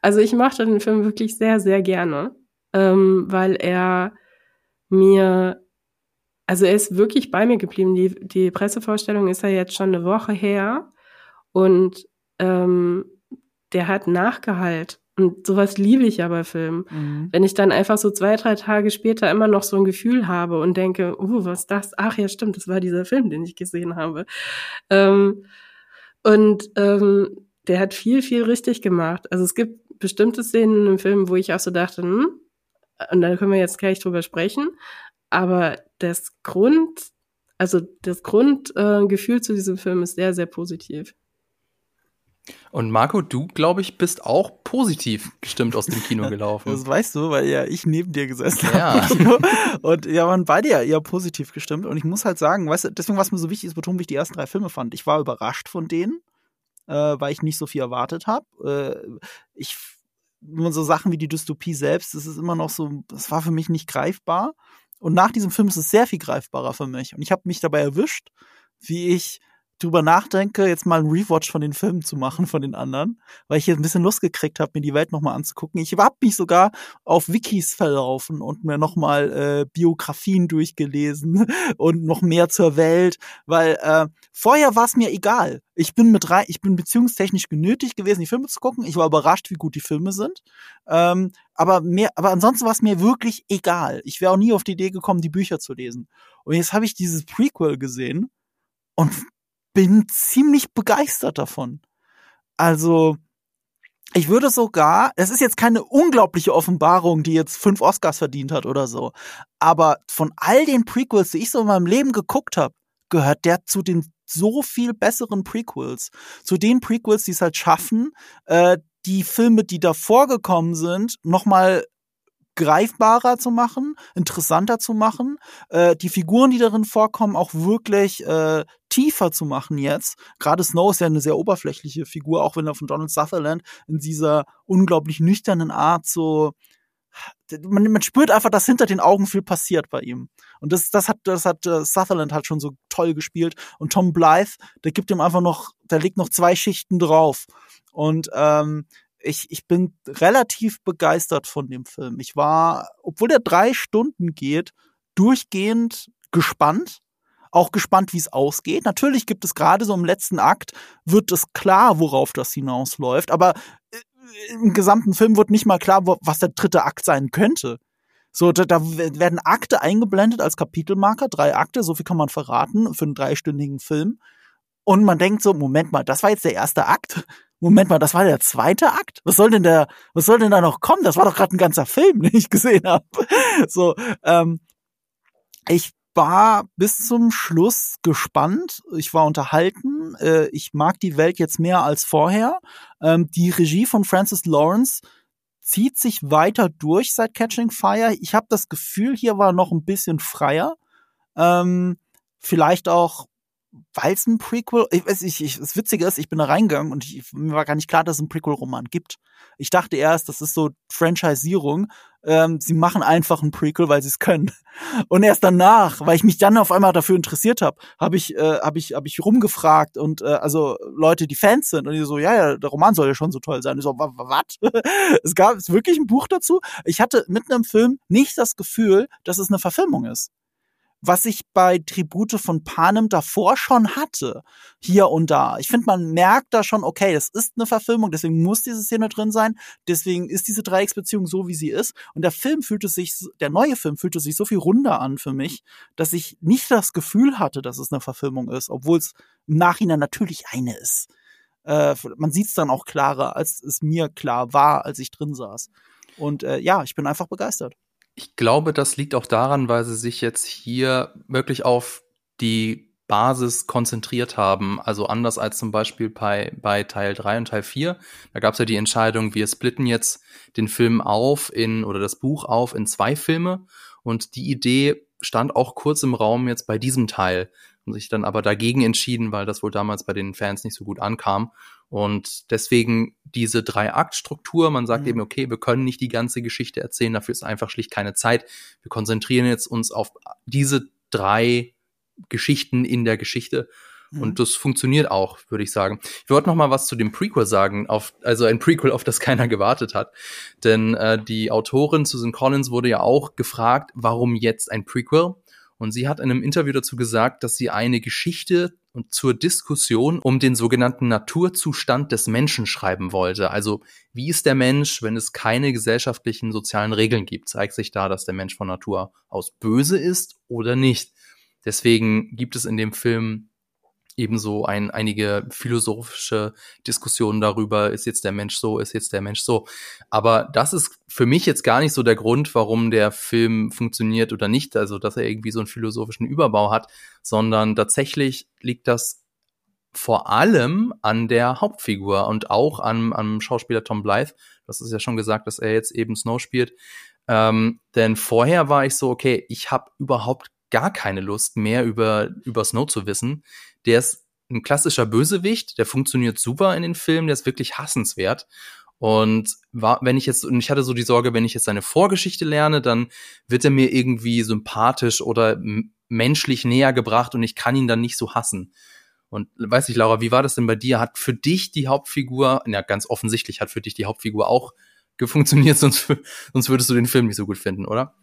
Also ich mochte den Film wirklich sehr, sehr gerne, ähm, weil er mir Also er ist wirklich bei mir geblieben. Die, die Pressevorstellung ist ja jetzt schon eine Woche her und ähm, der hat Nachgehalt. Und sowas liebe ich ja bei Filmen. Mhm. Wenn ich dann einfach so zwei, drei Tage später immer noch so ein Gefühl habe und denke, uh, was ist das? Ach ja, stimmt, das war dieser Film, den ich gesehen habe. Ähm, und ähm, der hat viel, viel richtig gemacht. Also es gibt bestimmte Szenen im Film, wo ich auch so dachte, hm, und da können wir jetzt gleich drüber sprechen. Aber das Grund, also das Grundgefühl äh, zu diesem Film ist sehr, sehr positiv. Und Marco, du, glaube ich, bist auch positiv gestimmt aus dem Kino gelaufen. Das weißt du, weil ja ich neben dir gesessen ja. habe. Und ja, waren beide ja eher positiv gestimmt. Und ich muss halt sagen, weißt du, deswegen, was mir so wichtig ist, betont, wie ich die ersten drei Filme fand. Ich war überrascht von denen, äh, weil ich nicht so viel erwartet habe. Äh, ich nur so Sachen wie die Dystopie selbst, das ist immer noch so, das war für mich nicht greifbar. Und nach diesem Film ist es sehr viel greifbarer für mich. Und ich habe mich dabei erwischt, wie ich drüber nachdenke, jetzt mal einen Rewatch von den Filmen zu machen, von den anderen, weil ich jetzt ein bisschen Lust gekriegt habe, mir die Welt nochmal anzugucken. Ich habe mich sogar auf Wikis verlaufen und mir nochmal äh, Biografien durchgelesen und noch mehr zur Welt, weil äh, vorher war es mir egal. Ich bin mit rein, ich bin beziehungstechnisch genötigt gewesen, die Filme zu gucken. Ich war überrascht, wie gut die Filme sind. Ähm, aber mehr, aber ansonsten war es mir wirklich egal. Ich wäre auch nie auf die Idee gekommen, die Bücher zu lesen. Und jetzt habe ich dieses Prequel gesehen und bin ziemlich begeistert davon. Also, ich würde sogar, es ist jetzt keine unglaubliche Offenbarung, die jetzt fünf Oscars verdient hat oder so, aber von all den Prequels, die ich so in meinem Leben geguckt habe, gehört der zu den so viel besseren Prequels. Zu den Prequels, die es halt schaffen, äh, die Filme, die davor gekommen sind, nochmal greifbarer zu machen, interessanter zu machen, äh, die Figuren, die darin vorkommen, auch wirklich äh, tiefer zu machen jetzt. Gerade Snow ist ja eine sehr oberflächliche Figur, auch wenn er von Donald Sutherland in dieser unglaublich nüchternen Art so man, man spürt einfach, dass hinter den Augen viel passiert bei ihm. Und das, das hat, das hat uh, Sutherland halt schon so toll gespielt. Und Tom Blythe, der gibt ihm einfach noch, der legt noch zwei Schichten drauf. Und ähm, ich, ich bin relativ begeistert von dem Film. Ich war, obwohl der drei Stunden geht, durchgehend gespannt. Auch gespannt, wie es ausgeht. Natürlich gibt es gerade so im letzten Akt, wird es klar, worauf das hinausläuft. Aber äh, im gesamten Film wird nicht mal klar, was der dritte Akt sein könnte. So, da, da werden Akte eingeblendet als Kapitelmarker, drei Akte, so viel kann man verraten für einen dreistündigen Film. Und man denkt so, Moment mal, das war jetzt der erste Akt. Moment mal, das war der zweite Akt? Was soll denn der, was soll denn da noch kommen? Das war doch gerade ein ganzer Film, den ich gesehen habe. So, ähm, ich war bis zum Schluss gespannt. Ich war unterhalten. Äh, ich mag die Welt jetzt mehr als vorher. Ähm, die Regie von Francis Lawrence zieht sich weiter durch seit Catching Fire. Ich habe das Gefühl, hier war noch ein bisschen freier. Ähm, vielleicht auch weil es ein Prequel, ich weiß nicht, ich, das Witzige ist, ich bin da reingegangen und ich, mir war gar nicht klar, dass es einen Prequel-Roman gibt. Ich dachte erst, das ist so Franchisierung. Ähm, sie machen einfach ein Prequel, weil sie es können. Und erst danach, weil ich mich dann auf einmal dafür interessiert habe, habe ich, äh, habe ich, habe ich rumgefragt und äh, also Leute, die Fans sind und die so, ja, ja, der Roman soll ja schon so toll sein. Ich so, was? es gab es wirklich ein Buch dazu. Ich hatte mitten im Film nicht das Gefühl, dass es eine Verfilmung ist was ich bei Tribute von Panem davor schon hatte, hier und da. Ich finde, man merkt da schon, okay, das ist eine Verfilmung, deswegen muss diese Szene drin sein, deswegen ist diese Dreiecksbeziehung so, wie sie ist. Und der Film fühlte sich, der neue Film fühlte sich so viel runder an für mich, dass ich nicht das Gefühl hatte, dass es eine Verfilmung ist, obwohl es im Nachhinein natürlich eine ist. Äh, man sieht es dann auch klarer, als es mir klar war, als ich drin saß. Und äh, ja, ich bin einfach begeistert. Ich glaube, das liegt auch daran, weil sie sich jetzt hier wirklich auf die Basis konzentriert haben. Also anders als zum Beispiel bei, bei Teil 3 und Teil 4. Da gab es ja die Entscheidung, wir splitten jetzt den Film auf in oder das Buch auf in zwei Filme. Und die Idee stand auch kurz im Raum jetzt bei diesem Teil. Und sich dann aber dagegen entschieden, weil das wohl damals bei den Fans nicht so gut ankam. Und deswegen diese Drei-Akt-Struktur, man sagt mhm. eben, okay, wir können nicht die ganze Geschichte erzählen, dafür ist einfach schlicht keine Zeit. Wir konzentrieren jetzt uns auf diese drei Geschichten in der Geschichte. Mhm. Und das funktioniert auch, würde ich sagen. Ich wollte noch mal was zu dem Prequel sagen, auf, also ein Prequel, auf das keiner gewartet hat. Denn äh, die Autorin Susan Collins wurde ja auch gefragt, warum jetzt ein Prequel? Und sie hat in einem Interview dazu gesagt, dass sie eine Geschichte zur Diskussion um den sogenannten Naturzustand des Menschen schreiben wollte. Also wie ist der Mensch, wenn es keine gesellschaftlichen sozialen Regeln gibt? Zeigt sich da, dass der Mensch von Natur aus böse ist oder nicht? Deswegen gibt es in dem Film ebenso ein, einige philosophische Diskussionen darüber, ist jetzt der Mensch so, ist jetzt der Mensch so. Aber das ist für mich jetzt gar nicht so der Grund, warum der Film funktioniert oder nicht, also dass er irgendwie so einen philosophischen Überbau hat, sondern tatsächlich liegt das vor allem an der Hauptfigur und auch am, am Schauspieler Tom Blythe. Das ist ja schon gesagt, dass er jetzt eben Snow spielt. Ähm, denn vorher war ich so, okay, ich habe überhaupt gar keine Lust mehr über, über Snow zu wissen. Der ist ein klassischer Bösewicht, der funktioniert super in den Filmen, der ist wirklich hassenswert. Und war, wenn ich jetzt, und ich hatte so die Sorge, wenn ich jetzt seine Vorgeschichte lerne, dann wird er mir irgendwie sympathisch oder menschlich näher gebracht und ich kann ihn dann nicht so hassen. Und weiß ich, Laura, wie war das denn bei dir? Hat für dich die Hauptfigur, ja, ganz offensichtlich hat für dich die Hauptfigur auch gefunktioniert, sonst, sonst würdest du den Film nicht so gut finden, oder?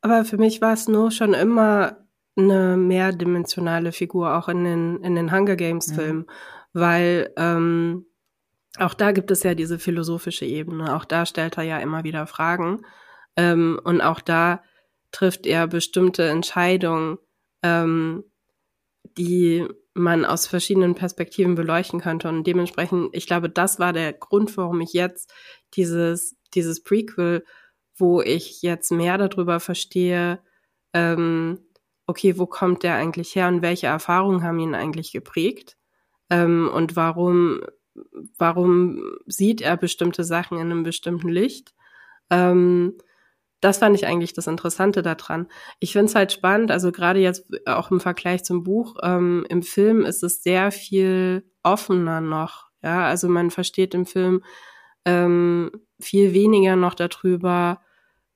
Aber für mich war Snow schon immer eine mehrdimensionale Figur, auch in den, in den Hunger Games Filmen, mhm. weil ähm, auch da gibt es ja diese philosophische Ebene. Auch da stellt er ja immer wieder Fragen. Ähm, und auch da trifft er bestimmte Entscheidungen, ähm, die man aus verschiedenen Perspektiven beleuchten könnte. Und dementsprechend, ich glaube, das war der Grund, warum ich jetzt dieses, dieses Prequel wo ich jetzt mehr darüber verstehe, ähm, okay, wo kommt der eigentlich her und welche Erfahrungen haben ihn eigentlich geprägt ähm, und warum, warum sieht er bestimmte Sachen in einem bestimmten Licht. Ähm, das fand ich eigentlich das Interessante daran. Ich finde es halt spannend, also gerade jetzt auch im Vergleich zum Buch, ähm, im Film ist es sehr viel offener noch. Ja, also man versteht im Film ähm, viel weniger noch darüber,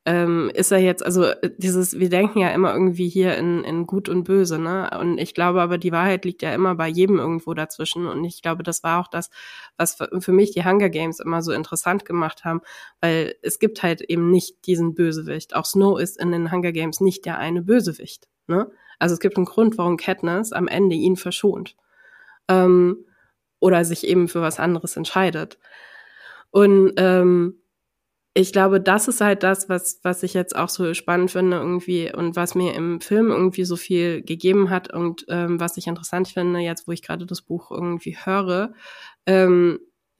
ähm, ist er jetzt, also äh, dieses, wir denken ja immer irgendwie hier in, in gut und böse, ne? Und ich glaube aber, die Wahrheit liegt ja immer bei jedem irgendwo dazwischen. Und ich glaube, das war auch das, was für mich die Hunger Games immer so interessant gemacht haben, weil es gibt halt eben nicht diesen Bösewicht. Auch Snow ist in den Hunger Games nicht der eine Bösewicht, ne? Also es gibt einen Grund, warum Katniss am Ende ihn verschont. Ähm, oder sich eben für was anderes entscheidet. Und ähm, ich glaube, das ist halt das, was, was ich jetzt auch so spannend finde irgendwie und was mir im Film irgendwie so viel gegeben hat und ähm, was ich interessant finde, jetzt wo ich gerade das Buch irgendwie höre. Ähm,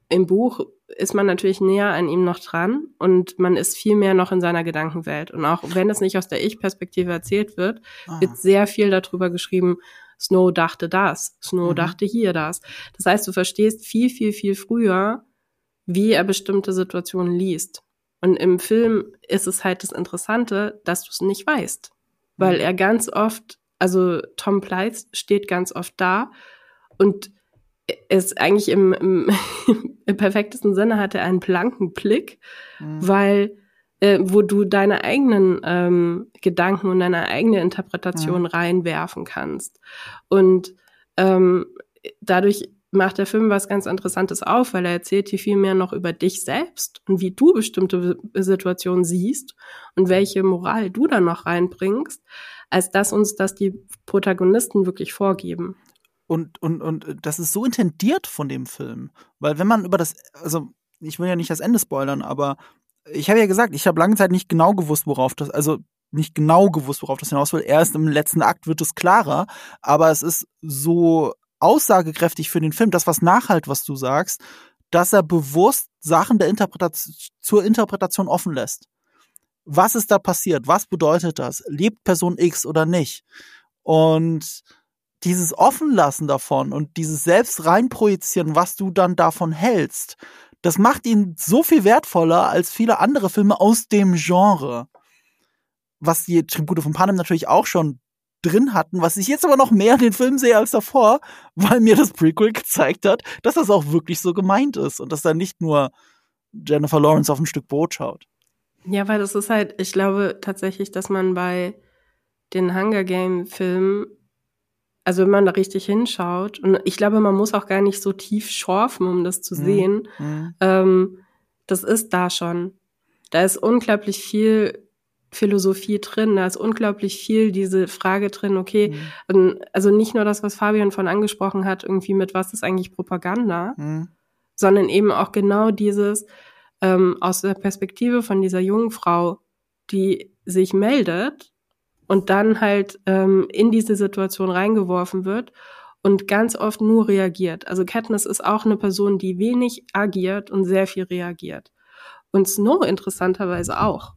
Im Buch ist man natürlich näher an ihm noch dran und man ist viel mehr noch in seiner Gedankenwelt. Und auch wenn es nicht aus der Ich-Perspektive erzählt wird, ah. wird sehr viel darüber geschrieben, Snow dachte das, Snow mhm. dachte hier das. Das heißt, du verstehst viel, viel, viel früher, wie er bestimmte Situationen liest. Und im Film ist es halt das Interessante, dass du es nicht weißt. Weil mhm. er ganz oft, also Tom Pleitz steht ganz oft da und ist eigentlich im, im, im perfektesten Sinne hat er einen blanken Blick, mhm. weil äh, wo du deine eigenen ähm, Gedanken und deine eigene Interpretation mhm. reinwerfen kannst. Und ähm, dadurch macht der Film was ganz Interessantes auf, weil er erzählt dir viel mehr noch über dich selbst und wie du bestimmte Situationen siehst und welche Moral du da noch reinbringst, als dass uns das die Protagonisten wirklich vorgeben. Und, und, und das ist so intendiert von dem Film. Weil wenn man über das, also ich will ja nicht das Ende spoilern, aber ich habe ja gesagt, ich habe lange Zeit nicht genau gewusst, worauf das, also nicht genau gewusst, worauf das hinaus will. Erst im letzten Akt wird es klarer, aber es ist so aussagekräftig für den Film, das was nachhalt, was du sagst, dass er bewusst Sachen der Interpretation zur Interpretation offen lässt. Was ist da passiert? Was bedeutet das? Lebt Person X oder nicht? Und dieses Offenlassen davon und dieses selbst reinprojizieren, was du dann davon hältst, das macht ihn so viel wertvoller als viele andere Filme aus dem Genre. Was die Tribute von Panem natürlich auch schon drin hatten, was ich jetzt aber noch mehr in den Film sehe als davor, weil mir das Prequel gezeigt hat, dass das auch wirklich so gemeint ist und dass da nicht nur Jennifer Lawrence auf ein Stück Brot schaut. Ja, weil das ist halt, ich glaube tatsächlich, dass man bei den Hunger Game Filmen, also wenn man da richtig hinschaut, und ich glaube, man muss auch gar nicht so tief schorfen, um das zu mhm. sehen, mhm. ähm, das ist da schon. Da ist unglaublich viel Philosophie drin. Da ist unglaublich viel diese Frage drin, okay, mhm. also nicht nur das, was Fabian von angesprochen hat, irgendwie mit was ist eigentlich Propaganda, mhm. sondern eben auch genau dieses ähm, aus der Perspektive von dieser jungen Frau, die sich meldet und dann halt ähm, in diese Situation reingeworfen wird und ganz oft nur reagiert. Also Katniss ist auch eine Person, die wenig agiert und sehr viel reagiert. Und Snow interessanterweise auch.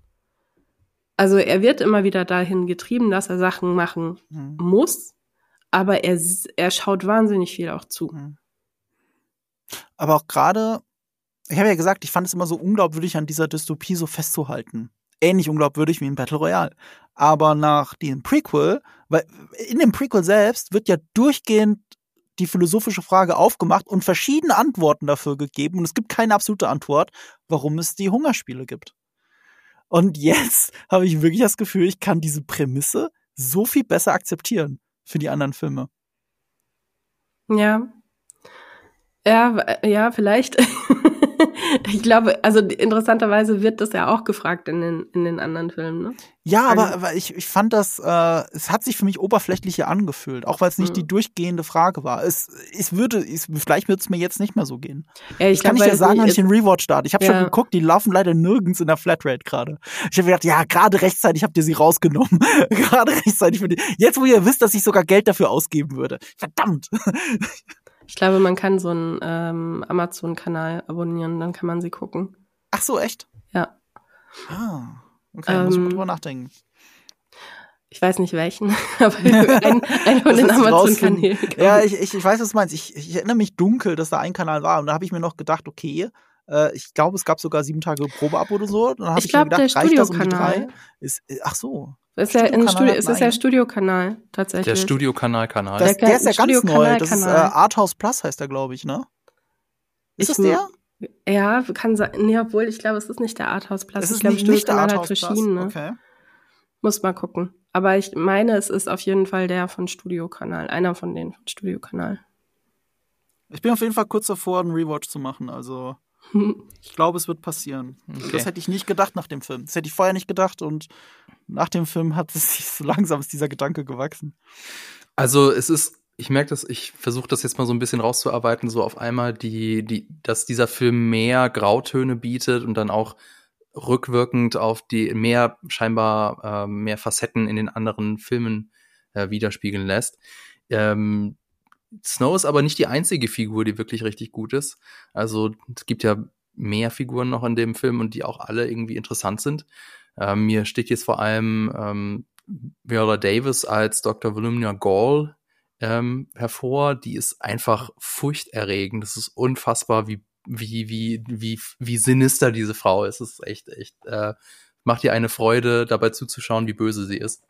Also er wird immer wieder dahin getrieben, dass er Sachen machen mhm. muss, aber er, er schaut wahnsinnig viel auch zu. Mhm. Aber auch gerade, ich habe ja gesagt, ich fand es immer so unglaubwürdig, an dieser Dystopie so festzuhalten. Ähnlich unglaubwürdig wie in Battle Royale. Aber nach dem Prequel, weil in dem Prequel selbst wird ja durchgehend die philosophische Frage aufgemacht und verschiedene Antworten dafür gegeben. Und es gibt keine absolute Antwort, warum es die Hungerspiele gibt. Und jetzt habe ich wirklich das Gefühl, ich kann diese Prämisse so viel besser akzeptieren für die anderen Filme. Ja. Ja, ja, vielleicht. ich glaube, also interessanterweise wird das ja auch gefragt in den, in den anderen Filmen, ne? Ja, aber, also aber ich, ich fand das, äh, es hat sich für mich oberflächlicher angefühlt, auch weil es nicht mhm. die durchgehende Frage war. Es, es würde, es, vielleicht wird es mir jetzt nicht mehr so gehen. Ja, ich das glaub, kann ich ja sagen, wenn ich den Rewatch starte. Ich habe ja. schon geguckt, die laufen leider nirgends in der Flatrate gerade. Ich habe gedacht, ja, gerade rechtzeitig habt ihr sie rausgenommen. gerade rechtzeitig. Jetzt, wo ihr wisst, dass ich sogar Geld dafür ausgeben würde. Verdammt. Ich glaube, man kann so einen ähm, Amazon-Kanal abonnieren, dann kann man sie gucken. Ach so, echt? Ja. Ah, okay, ähm, muss ich mal drüber nachdenken. Ich weiß nicht welchen, aber ein, ein von den Amazon-Kanälen. Ja, ich, ich, ich weiß, was du meinst. Ich, ich erinnere mich dunkel, dass da ein Kanal war. Und da habe ich mir noch gedacht, okay, äh, ich glaube, es gab sogar sieben Tage Probeabo oder so. Dann habe ich, ich glaub, mir gedacht, reicht das um die drei? Ist, äh, ach so. Ist ja ein Studio, es ist ja Studiokanal tatsächlich. Der Studiokanal-Kanal. Der, der, ist ja ganz neu. Das ist äh, Arthouse Plus heißt der, glaube ich, ne? Ist ich, das der? Ja, kann sein. Nee, obwohl ich glaube, es ist nicht der Arthouse Plus. Es ist ich glaube, Studiokanal hat verschiedene. Okay. Muss mal gucken. Aber ich meine, es ist auf jeden Fall der von Studiokanal. Einer von denen von Studiokanal. Ich bin auf jeden Fall kurz davor, einen Rewatch zu machen. Also ich glaube, es wird passieren. Okay. Das hätte ich nicht gedacht nach dem Film. Das hätte ich vorher nicht gedacht und nach dem Film hat es sich so langsam ist dieser Gedanke gewachsen. Also es ist, ich merke das, ich versuche das jetzt mal so ein bisschen rauszuarbeiten, so auf einmal die, die, dass dieser Film mehr Grautöne bietet und dann auch rückwirkend auf die mehr scheinbar äh, mehr Facetten in den anderen Filmen äh, widerspiegeln lässt. Ähm, Snow ist aber nicht die einzige Figur, die wirklich richtig gut ist. Also es gibt ja mehr Figuren noch in dem Film und die auch alle irgendwie interessant sind. Ähm, mir steht jetzt vor allem ähm, Viola Davis als Dr. Volumnia Gall ähm, hervor. Die ist einfach furchterregend. Das ist unfassbar, wie wie wie wie wie sinister diese Frau ist. Es ist echt echt äh, macht ihr eine Freude dabei zuzuschauen, wie böse sie ist.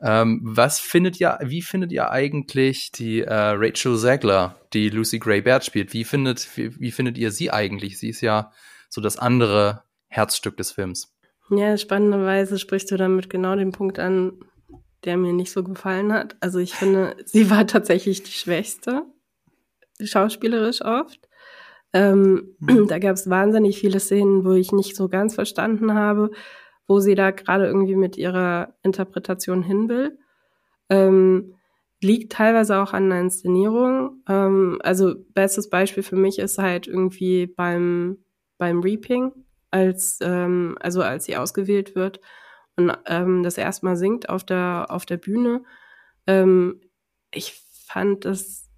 Ähm, was findet ihr, wie findet ihr eigentlich die äh, Rachel Zegler, die Lucy Gray Baird spielt? Wie findet, wie, wie findet ihr sie eigentlich? Sie ist ja so das andere Herzstück des Films. Ja, spannenderweise sprichst du damit genau den Punkt an, der mir nicht so gefallen hat. Also ich finde, sie war tatsächlich die Schwächste, schauspielerisch oft. Ähm, mhm. Da gab es wahnsinnig viele Szenen, wo ich nicht so ganz verstanden habe, wo sie da gerade irgendwie mit ihrer Interpretation hin will. Ähm, liegt teilweise auch an der Inszenierung. Ähm, also bestes Beispiel für mich ist halt irgendwie beim, beim Reaping, als, ähm, also als sie ausgewählt wird und ähm, das erstmal singt auf der, auf der Bühne. Ähm, ich fand es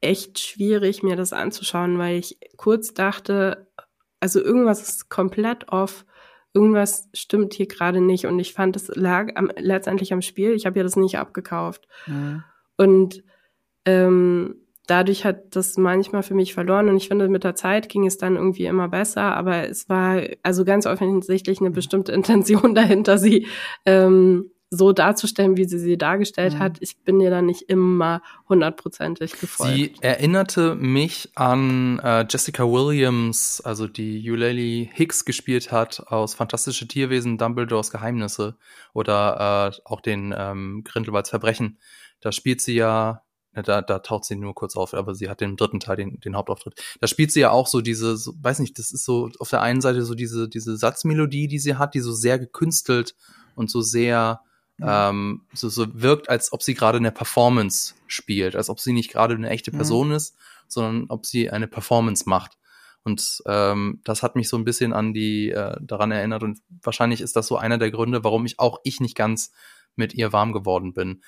echt schwierig, mir das anzuschauen, weil ich kurz dachte, also irgendwas ist komplett off irgendwas stimmt hier gerade nicht. Und ich fand, es lag am, letztendlich am Spiel. Ich habe ja das nicht abgekauft. Mhm. Und ähm, dadurch hat das manchmal für mich verloren. Und ich finde, mit der Zeit ging es dann irgendwie immer besser. Aber es war also ganz offensichtlich eine bestimmte Intention dahinter, sie ähm, so darzustellen, wie sie sie dargestellt mhm. hat. Ich bin ihr da nicht immer hundertprozentig gefolgt. Sie erinnerte mich an äh, Jessica Williams, also die Eulalie Hicks gespielt hat aus Fantastische Tierwesen, Dumbledores Geheimnisse oder äh, auch den ähm, Grindelwalds Verbrechen. Da spielt sie ja da, da taucht sie nur kurz auf, aber sie hat im dritten Teil den, den Hauptauftritt. Da spielt sie ja auch so diese, so, weiß nicht, das ist so auf der einen Seite so diese, diese Satzmelodie, die sie hat, die so sehr gekünstelt und so sehr ja. ähm, so, so wirkt, als ob sie gerade eine Performance spielt, als ob sie nicht gerade eine echte Person ja. ist, sondern ob sie eine Performance macht. Und ähm, das hat mich so ein bisschen an die äh, daran erinnert und wahrscheinlich ist das so einer der Gründe, warum ich auch ich nicht ganz mit ihr warm geworden bin.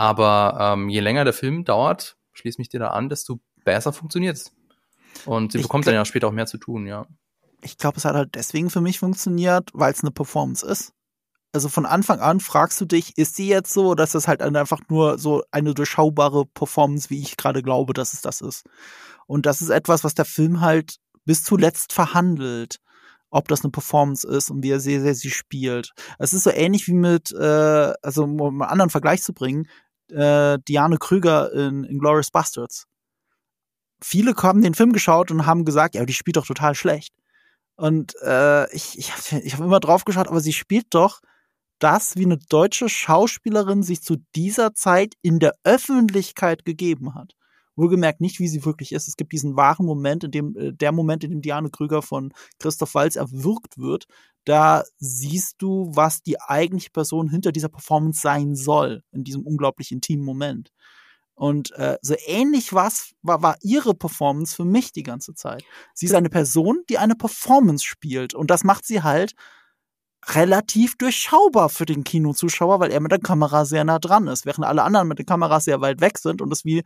Aber ähm, je länger der Film dauert, schließ mich dir da an, desto besser funktioniert's. Und sie ich bekommt dann ja später auch mehr zu tun, ja. Ich glaube, es hat halt deswegen für mich funktioniert, weil es eine Performance ist. Also von Anfang an fragst du dich, ist sie jetzt so oder ist das halt einfach nur so eine durchschaubare Performance, wie ich gerade glaube, dass es das ist. Und das ist etwas, was der Film halt bis zuletzt verhandelt, ob das eine Performance ist und wie er sehr, sehr sie spielt. Es ist so ähnlich wie mit, äh, also um einen anderen Vergleich zu bringen, äh, Diane Krüger in, in Glorious Bastards. Viele haben den Film geschaut und haben gesagt, ja, die spielt doch total schlecht. Und äh, ich, ich habe ich hab immer drauf geschaut, aber sie spielt doch das, wie eine deutsche Schauspielerin sich zu dieser Zeit in der Öffentlichkeit gegeben hat. Wohlgemerkt nicht, wie sie wirklich ist. Es gibt diesen wahren Moment, in dem, äh, der Moment, in dem Diane Krüger von Christoph Walz erwürgt wird. Da siehst du, was die eigentliche Person hinter dieser Performance sein soll, in diesem unglaublich intimen Moment. Und äh, so ähnlich was war, war ihre Performance für mich die ganze Zeit. Sie ist eine Person, die eine Performance spielt. Und das macht sie halt relativ durchschaubar für den Kinozuschauer, weil er mit der Kamera sehr nah dran ist, während alle anderen mit der Kamera sehr weit weg sind und es wie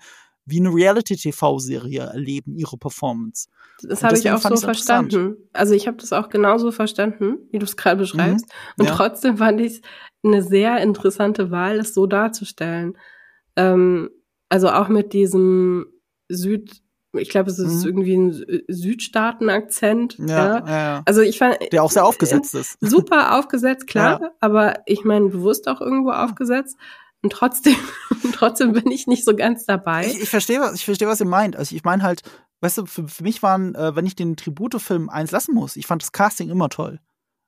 wie eine Reality-TV-Serie erleben, ihre Performance. Das habe ich auch so verstanden. Also ich habe das auch genauso verstanden, wie du es gerade beschreibst. Mhm. Und ja. trotzdem fand ich es eine sehr interessante Wahl, es so darzustellen. Ähm, also auch mit diesem Süd, ich glaube, es ist mhm. irgendwie ein Südstaaten-Akzent. Ja, ja. ja, Also ich fand der auch sehr aufgesetzt ist. Super aufgesetzt, klar, aber ich meine bewusst auch irgendwo aufgesetzt. Und trotzdem, trotzdem bin ich nicht so ganz dabei. Ich, ich verstehe, was, ich verstehe, was ihr meint. Also ich meine halt, weißt du, für, für mich waren, äh, wenn ich den Tribute-Film eins lassen muss, ich fand das Casting immer toll.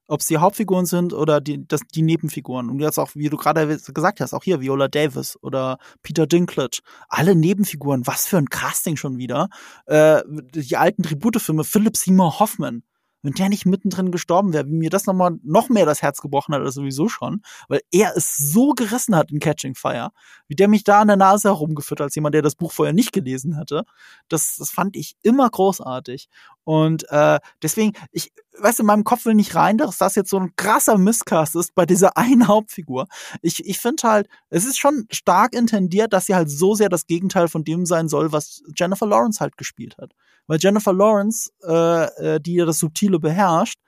Ob es die Hauptfiguren sind oder die, das, die Nebenfiguren. Und jetzt auch, wie du gerade gesagt hast, auch hier Viola Davis oder Peter Dinklage. Alle Nebenfiguren, was für ein Casting schon wieder. Äh, die alten Tribute-Filme, Philip Seymour Hoffman wenn der nicht mittendrin gestorben wäre, wie mir das nochmal noch mehr das Herz gebrochen hat als sowieso schon, weil er es so gerissen hat in Catching Fire, wie der mich da an der Nase herumgeführt hat, als jemand, der das Buch vorher nicht gelesen hatte. Das, das fand ich immer großartig. Und äh, deswegen, ich, weißt du, in meinem Kopf will nicht rein, dass das jetzt so ein krasser Misscast ist bei dieser einen Hauptfigur. Ich, ich finde halt, es ist schon stark intendiert, dass sie halt so sehr das Gegenteil von dem sein soll, was Jennifer Lawrence halt gespielt hat weil Jennifer Lawrence, äh, äh, die ja das Subtile beherrscht,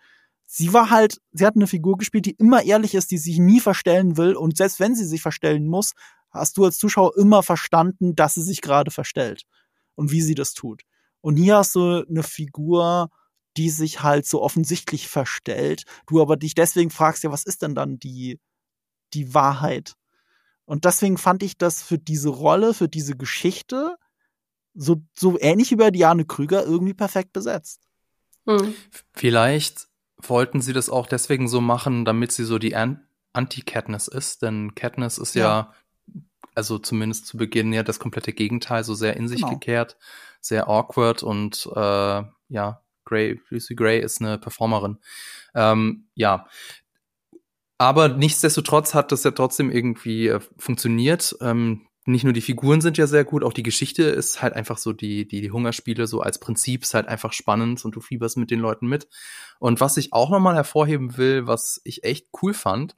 sie war halt, sie hat eine Figur gespielt, die immer ehrlich ist, die sich nie verstellen will und selbst wenn sie sich verstellen muss, hast du als Zuschauer immer verstanden, dass sie sich gerade verstellt und wie sie das tut. Und hier hast du eine Figur, die sich halt so offensichtlich verstellt, du aber dich deswegen fragst, ja, was ist denn dann die, die Wahrheit? Und deswegen fand ich das für diese Rolle, für diese Geschichte so, so ähnlich wie bei Diane Krüger irgendwie perfekt besetzt. Hm. Vielleicht wollten sie das auch deswegen so machen, damit sie so die Anti-Katniss ist, denn Katniss ist ja. ja. also zumindest zu Beginn ja das komplette Gegenteil, so sehr in sich genau. gekehrt, sehr awkward und äh, ja, Gray, Lucy Gray ist eine Performerin. Ähm, ja, aber nichtsdestotrotz hat das ja trotzdem irgendwie äh, funktioniert. Ähm, nicht nur die Figuren sind ja sehr gut, auch die Geschichte ist halt einfach so, die, die, die Hungerspiele so als Prinzip ist halt einfach spannend und du fieberst mit den Leuten mit. Und was ich auch nochmal hervorheben will, was ich echt cool fand,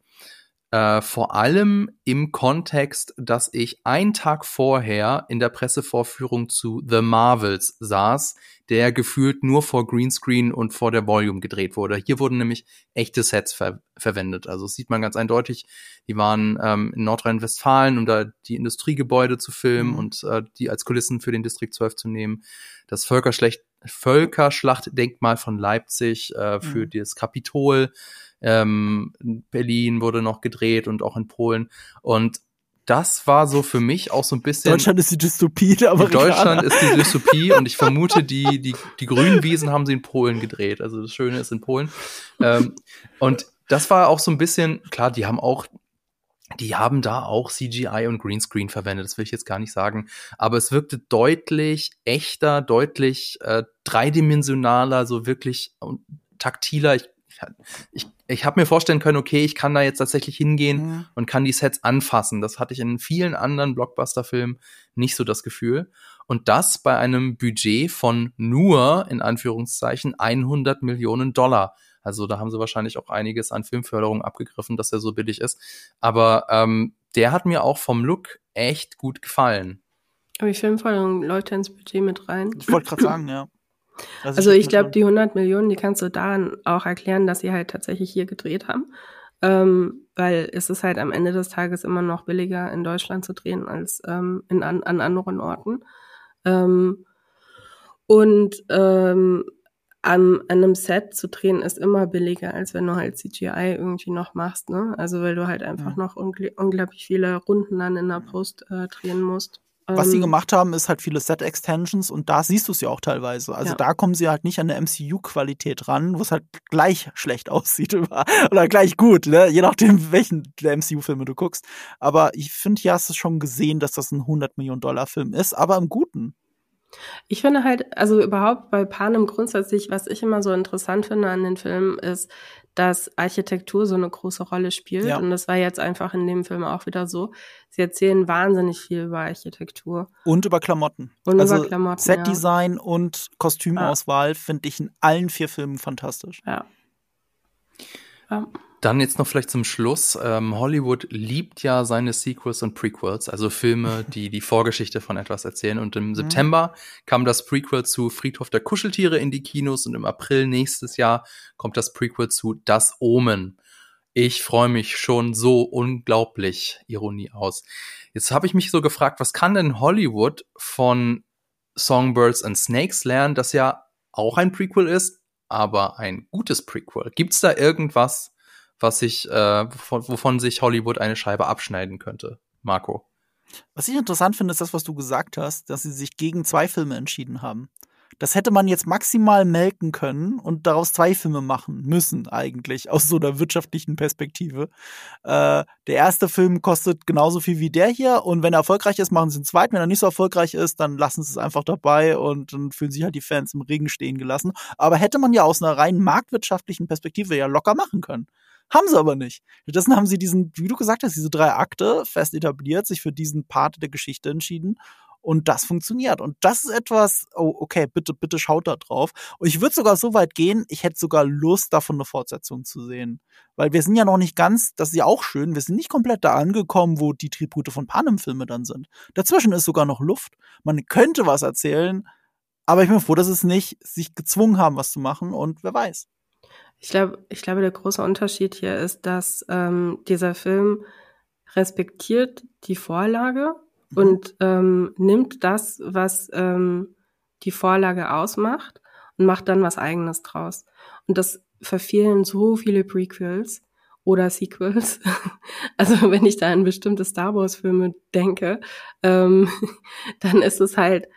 äh, vor allem im Kontext, dass ich einen Tag vorher in der Pressevorführung zu The Marvels saß, der gefühlt nur vor Greenscreen und vor der Volume gedreht wurde. Hier wurden nämlich echte Sets ver verwendet. Also das sieht man ganz eindeutig. Die waren ähm, in Nordrhein-Westfalen, um da die Industriegebäude zu filmen mhm. und äh, die als Kulissen für den Distrikt 12 zu nehmen. Das Völkerschlecht Völkerschlachtdenkmal von Leipzig äh, für mhm. das Kapitol ähm, Berlin wurde noch gedreht und auch in Polen. Und das war so für mich auch so ein bisschen. Deutschland ist die Dystopie der Amerikaner. Deutschland ist die Dystopie und ich vermute, die, die, die grünen Wiesen haben sie in Polen gedreht. Also das Schöne ist in Polen. ähm, und das war auch so ein bisschen, klar, die haben auch die haben da auch CGI und Greenscreen verwendet, das will ich jetzt gar nicht sagen. Aber es wirkte deutlich echter, deutlich äh, dreidimensionaler, so wirklich taktiler. Ich, ich, ich habe mir vorstellen können, okay, ich kann da jetzt tatsächlich hingehen mhm. und kann die Sets anfassen. Das hatte ich in vielen anderen Blockbuster-Filmen nicht so das Gefühl. Und das bei einem Budget von nur, in Anführungszeichen, 100 Millionen Dollar. Also da haben sie wahrscheinlich auch einiges an Filmförderung abgegriffen, dass er so billig ist. Aber ähm, der hat mir auch vom Look echt gut gefallen. Aber die Filmförderung läuft ja ins Budget mit rein. Ich wollte gerade sagen, ja. Also ich glaube, die 100 Millionen, die kannst du daran auch erklären, dass sie halt tatsächlich hier gedreht haben. Ähm, weil es ist halt am Ende des Tages immer noch billiger in Deutschland zu drehen als ähm, in, an, an anderen Orten. Ähm, und ähm, an, an einem Set zu drehen ist immer billiger, als wenn du halt CGI irgendwie noch machst, ne? Also weil du halt einfach ja. noch ungl unglaublich viele Runden dann in der Post äh, drehen musst. Was ähm, sie gemacht haben, ist halt viele Set-Extensions und da siehst du es ja auch teilweise. Also ja. da kommen sie halt nicht an der MCU-Qualität ran, wo es halt gleich schlecht aussieht oder gleich gut, ne? je nachdem, welchen der MCU-Filme du guckst. Aber ich finde, ja, hast du schon gesehen, dass das ein 100 Millionen Dollar Film ist, aber im Guten. Ich finde halt, also überhaupt bei Panem grundsätzlich, was ich immer so interessant finde an den Filmen, ist, dass Architektur so eine große Rolle spielt. Ja. Und das war jetzt einfach in dem Film auch wieder so. Sie erzählen wahnsinnig viel über Architektur. Und über Klamotten. Und also über Klamotten. Setdesign ja. und Kostümauswahl ja. finde ich in allen vier Filmen fantastisch. Ja. ja. Dann jetzt noch vielleicht zum Schluss. Ähm, Hollywood liebt ja seine Sequels und Prequels, also Filme, die die Vorgeschichte von etwas erzählen. Und im mhm. September kam das Prequel zu Friedhof der Kuscheltiere in die Kinos und im April nächstes Jahr kommt das Prequel zu Das Omen. Ich freue mich schon so unglaublich, Ironie aus. Jetzt habe ich mich so gefragt, was kann denn Hollywood von Songbirds and Snakes lernen, das ja auch ein Prequel ist, aber ein gutes Prequel. Gibt's da irgendwas, was sich, äh, wovon, wovon sich Hollywood eine Scheibe abschneiden könnte. Marco. Was ich interessant finde, ist das, was du gesagt hast, dass sie sich gegen zwei Filme entschieden haben. Das hätte man jetzt maximal melken können und daraus zwei Filme machen müssen, eigentlich, aus so einer wirtschaftlichen Perspektive. Äh, der erste Film kostet genauso viel wie der hier und wenn er erfolgreich ist, machen sie einen zweiten. Wenn er nicht so erfolgreich ist, dann lassen sie es einfach dabei und dann fühlen sich halt die Fans im Regen stehen gelassen. Aber hätte man ja aus einer rein marktwirtschaftlichen Perspektive ja locker machen können. Haben sie aber nicht. Stattdessen haben sie diesen, wie du gesagt hast, diese drei Akte fest etabliert, sich für diesen Part der Geschichte entschieden. Und das funktioniert. Und das ist etwas, oh, okay, bitte, bitte schaut da drauf. Und ich würde sogar so weit gehen, ich hätte sogar Lust, davon eine Fortsetzung zu sehen. Weil wir sind ja noch nicht ganz, das ist ja auch schön, wir sind nicht komplett da angekommen, wo die Tribute von Panem-Filme dann sind. Dazwischen ist sogar noch Luft. Man könnte was erzählen, aber ich bin froh, dass es nicht sich gezwungen haben, was zu machen. Und wer weiß. Ich glaube, ich glaube, der große Unterschied hier ist, dass ähm, dieser Film respektiert die Vorlage mhm. und ähm, nimmt das, was ähm, die Vorlage ausmacht und macht dann was eigenes draus. Und das verfehlen so viele Prequels oder Sequels. Also wenn ich da an bestimmte Star Wars Filme denke, ähm, dann ist es halt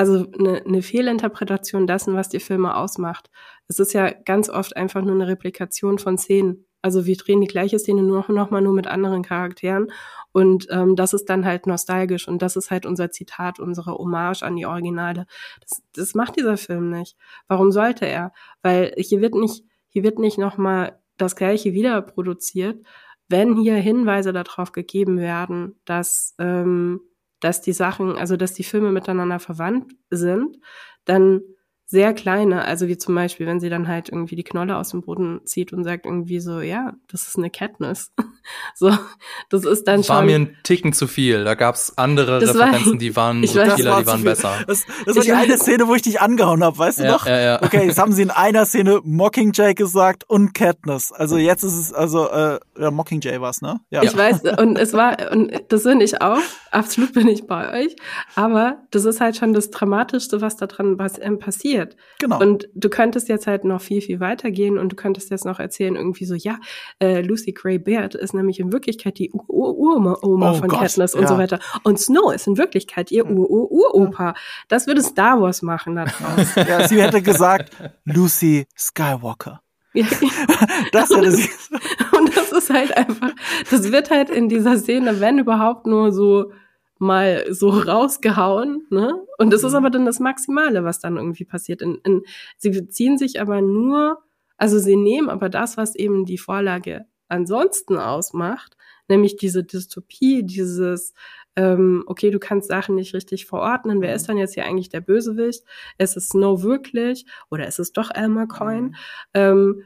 also eine, eine Fehlinterpretation dessen, was die Filme ausmacht. Es ist ja ganz oft einfach nur eine Replikation von Szenen. Also wir drehen die gleiche Szene nur noch mal nur mit anderen Charakteren und ähm, das ist dann halt nostalgisch und das ist halt unser Zitat, unsere Hommage an die Originale. Das, das macht dieser Film nicht. Warum sollte er? Weil hier wird nicht hier wird nicht noch mal das gleiche wieder produziert, wenn hier Hinweise darauf gegeben werden, dass ähm, dass die Sachen, also dass die Filme miteinander verwandt sind, dann sehr kleine, also wie zum Beispiel, wenn sie dann halt irgendwie die Knolle aus dem Boden zieht und sagt irgendwie so, ja, das ist eine Katniss. so, das ist dann schon. War mir ein Ticken zu viel. Da gab's andere Referenzen, war, die waren subtiler, die waren besser. Das, das war die eine Szene, wo ich dich angehauen habe, weißt du ja, noch? Ja, ja. Okay, jetzt haben sie in einer Szene Mockingjay gesagt und Katniss. Also jetzt ist es, also äh, ja, Mockingjay war's, ne? Ja. Ich weiß, und es war, und das finde ich auch, absolut bin ich bei euch, aber das ist halt schon das Dramatischste, was da dran was, ähm, passiert passiert. Genau. Und du könntest jetzt halt noch viel, viel weiter gehen und du könntest jetzt noch erzählen, irgendwie so, ja, äh, Lucy Gray Baird ist nämlich in Wirklichkeit die Uroma oh von Gott, Katniss und ja. so weiter. Und Snow ist in Wirklichkeit ihr Uropa. Das würde Star Wars machen da draußen. ja, sie hätte gesagt, Lucy Skywalker. das hätte sie. und das ist halt einfach, das wird halt in dieser Szene, wenn überhaupt nur so mal so rausgehauen, ne? Und das ist mhm. aber dann das Maximale, was dann irgendwie passiert. In, in, sie beziehen sich aber nur, also sie nehmen aber das, was eben die Vorlage ansonsten ausmacht, nämlich diese Dystopie, dieses ähm, okay, du kannst Sachen nicht richtig verordnen. Wer ist mhm. dann jetzt hier eigentlich der Bösewicht? Ist es Snow wirklich oder ist es doch Elmer Coin? Mhm. Ähm,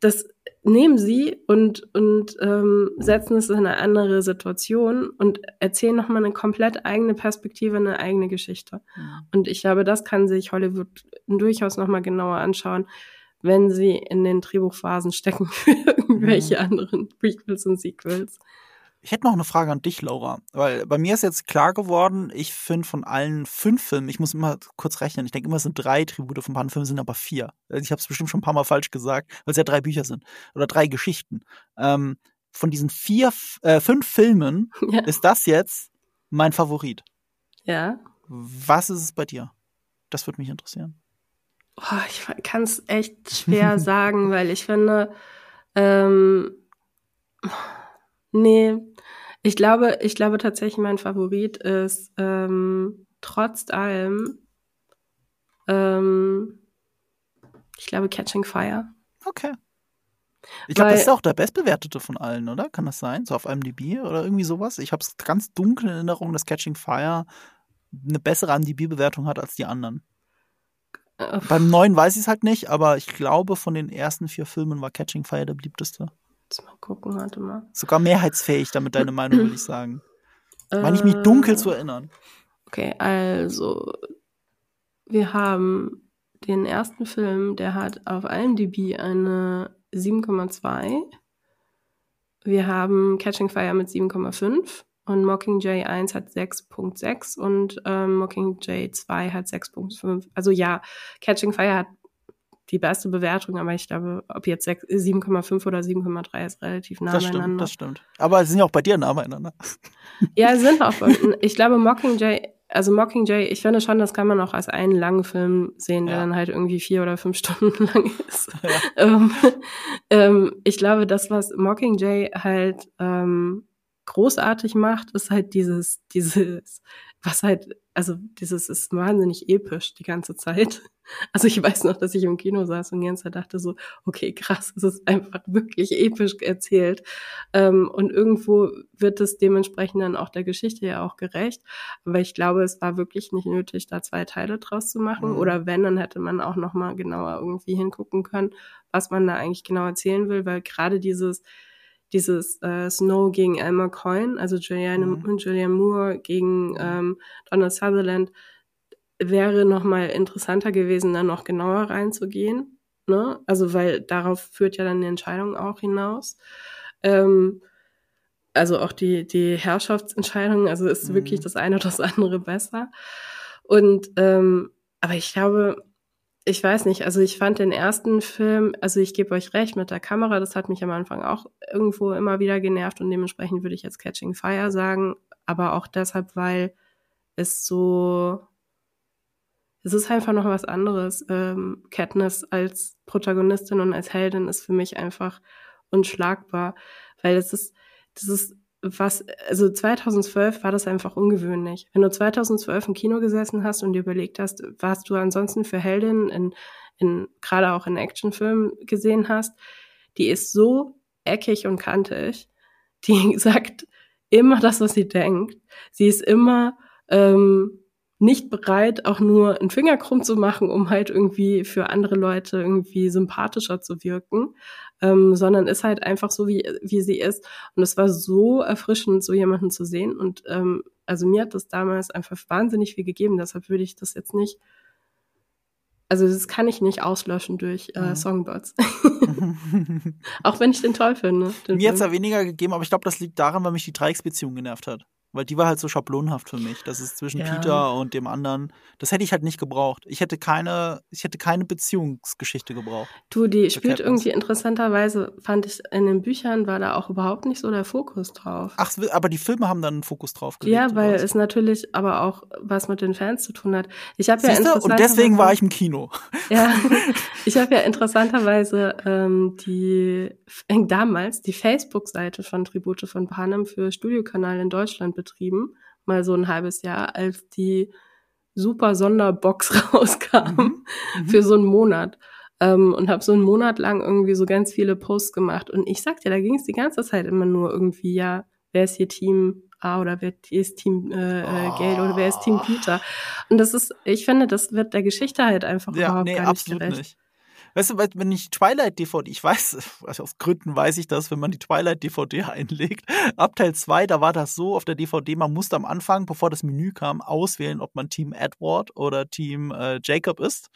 das nehmen sie und, und ähm, setzen es in eine andere Situation und erzählen nochmal eine komplett eigene Perspektive, eine eigene Geschichte. Mhm. Und ich glaube, das kann sich Hollywood durchaus nochmal genauer anschauen, wenn sie in den Drehbuchphasen stecken für irgendwelche mhm. anderen Prequels und Sequels. Ich hätte noch eine Frage an dich, Laura, weil bei mir ist jetzt klar geworden, ich finde von allen fünf Filmen, ich muss immer kurz rechnen, ich denke immer, es sind drei Tribute von Panfilmen, sind aber vier. Also ich habe es bestimmt schon ein paar Mal falsch gesagt, weil es ja drei Bücher sind oder drei Geschichten. Ähm, von diesen vier, äh, fünf Filmen ja. ist das jetzt mein Favorit. Ja. Was ist es bei dir? Das würde mich interessieren. Oh, ich kann es echt schwer sagen, weil ich finde, ähm, nee, ich glaube, ich glaube tatsächlich, mein Favorit ist ähm, trotz allem, ähm, ich glaube, Catching Fire. Okay. Ich glaube, das ist auch der bestbewertete von allen, oder? Kann das sein? So auf IMDb oder irgendwie sowas? Ich habe es ganz dunkel in Erinnerung, dass Catching Fire eine bessere IMDb-Bewertung hat als die anderen. Äh, Beim neuen weiß ich es halt nicht, aber ich glaube, von den ersten vier Filmen war Catching Fire der beliebteste. Jetzt mal gucken, warte mal. Sogar mehrheitsfähig, damit deine Meinung, würde ich sagen. Meine ich mich dunkel zu erinnern. Okay, also wir haben den ersten Film, der hat auf IMDb eine 7,2. Wir haben Catching Fire mit 7,5 und Mockingjay 1 hat 6,6 und ähm, Mockingjay 2 hat 6,5. Also ja, Catching Fire hat die beste Bewertung, aber ich glaube, ob jetzt 7,5 oder 7,3 ist relativ nah das beieinander. Stimmt, das stimmt. Aber sie sind ja auch bei dir nah beieinander. Ja, sie sind auch. ich glaube, Mockingjay, also Mockingjay, ich finde schon, das kann man auch als einen langen Film sehen, der ja. dann halt irgendwie vier oder fünf Stunden lang ist. Ja. ähm, ähm, ich glaube, das, was Mockingjay halt ähm, großartig macht, ist halt dieses, dieses, was halt, also dieses ist wahnsinnig episch die ganze Zeit. Also ich weiß noch, dass ich im Kino saß und die ganze Zeit dachte so, okay, krass, es ist einfach wirklich episch erzählt. Ähm, und irgendwo wird es dementsprechend dann auch der Geschichte ja auch gerecht. Aber ich glaube, es war wirklich nicht nötig, da zwei Teile draus zu machen. Mhm. Oder wenn, dann hätte man auch nochmal genauer irgendwie hingucken können, was man da eigentlich genau erzählen will, weil gerade dieses, dieses äh, Snow gegen Elmer Coyne, also Julianne, mhm. Julianne Moore gegen mhm. ähm, Donald Sutherland, wäre noch mal interessanter gewesen, da noch genauer reinzugehen. Ne? Also weil darauf führt ja dann die Entscheidung auch hinaus. Ähm, also auch die, die Herrschaftsentscheidung, also ist mhm. wirklich das eine oder das andere besser. Und ähm, aber ich glaube, ich weiß nicht, also ich fand den ersten Film, also ich gebe euch recht mit der Kamera, das hat mich am Anfang auch irgendwo immer wieder genervt und dementsprechend würde ich jetzt Catching Fire sagen, aber auch deshalb, weil es so es ist einfach noch was anderes. Ähm, Katniss als Protagonistin und als Heldin ist für mich einfach unschlagbar, weil es ist, das ist was, also 2012 war das einfach ungewöhnlich. Wenn du 2012 im Kino gesessen hast und dir überlegt hast, was du ansonsten für Heldin in, in gerade auch in Actionfilmen gesehen hast, die ist so eckig und kantig, die sagt immer das, was sie denkt. Sie ist immer ähm, nicht bereit, auch nur einen Finger krumm zu machen, um halt irgendwie für andere Leute irgendwie sympathischer zu wirken, ähm, sondern ist halt einfach so, wie, wie sie ist. Und es war so erfrischend, so jemanden zu sehen. Und ähm, also mir hat das damals einfach wahnsinnig viel gegeben. Deshalb würde ich das jetzt nicht, also das kann ich nicht auslöschen durch äh, mhm. Songbirds. auch wenn ich den toll finde. Den mir hat es ja weniger gegeben, aber ich glaube, das liegt daran, weil mich die Dreiecksbeziehung genervt hat. Weil die war halt so schablonhaft für mich. Das ist zwischen ja. Peter und dem anderen. Das hätte ich halt nicht gebraucht. Ich hätte keine, ich hätte keine Beziehungsgeschichte gebraucht. Du, die spielt irgendwie interessanterweise, fand ich, in den Büchern war da auch überhaupt nicht so der Fokus drauf. Ach, aber die Filme haben dann einen Fokus drauf gelegt. Ja, weil es natürlich aber auch was mit den Fans zu tun hat. Ich habe ja Und deswegen war ich im Kino. Ja, ich habe ja interessanterweise ähm, die damals die Facebook-Seite von Tribute von Panem für Studiokanal in Deutschland betrieben, mal so ein halbes Jahr, als die super Sonderbox rauskam mhm. mhm. für so einen Monat. Ähm, und habe so einen Monat lang irgendwie so ganz viele Posts gemacht. Und ich sag dir, da ging es die ganze Zeit immer nur irgendwie, ja, wer ist hier Team A oder wer ist Team äh, oh. Geld oder wer ist Team Peter? Und das ist, ich finde, das wird der Geschichte halt einfach ja, überhaupt nee, gar nicht gerecht. Nicht. Weißt du, wenn ich Twilight DVD, ich weiß, also aus Gründen weiß ich das, wenn man die Twilight DVD einlegt, ab Teil 2, da war das so auf der DVD, man musste am Anfang, bevor das Menü kam, auswählen, ob man Team Edward oder Team äh, Jacob ist.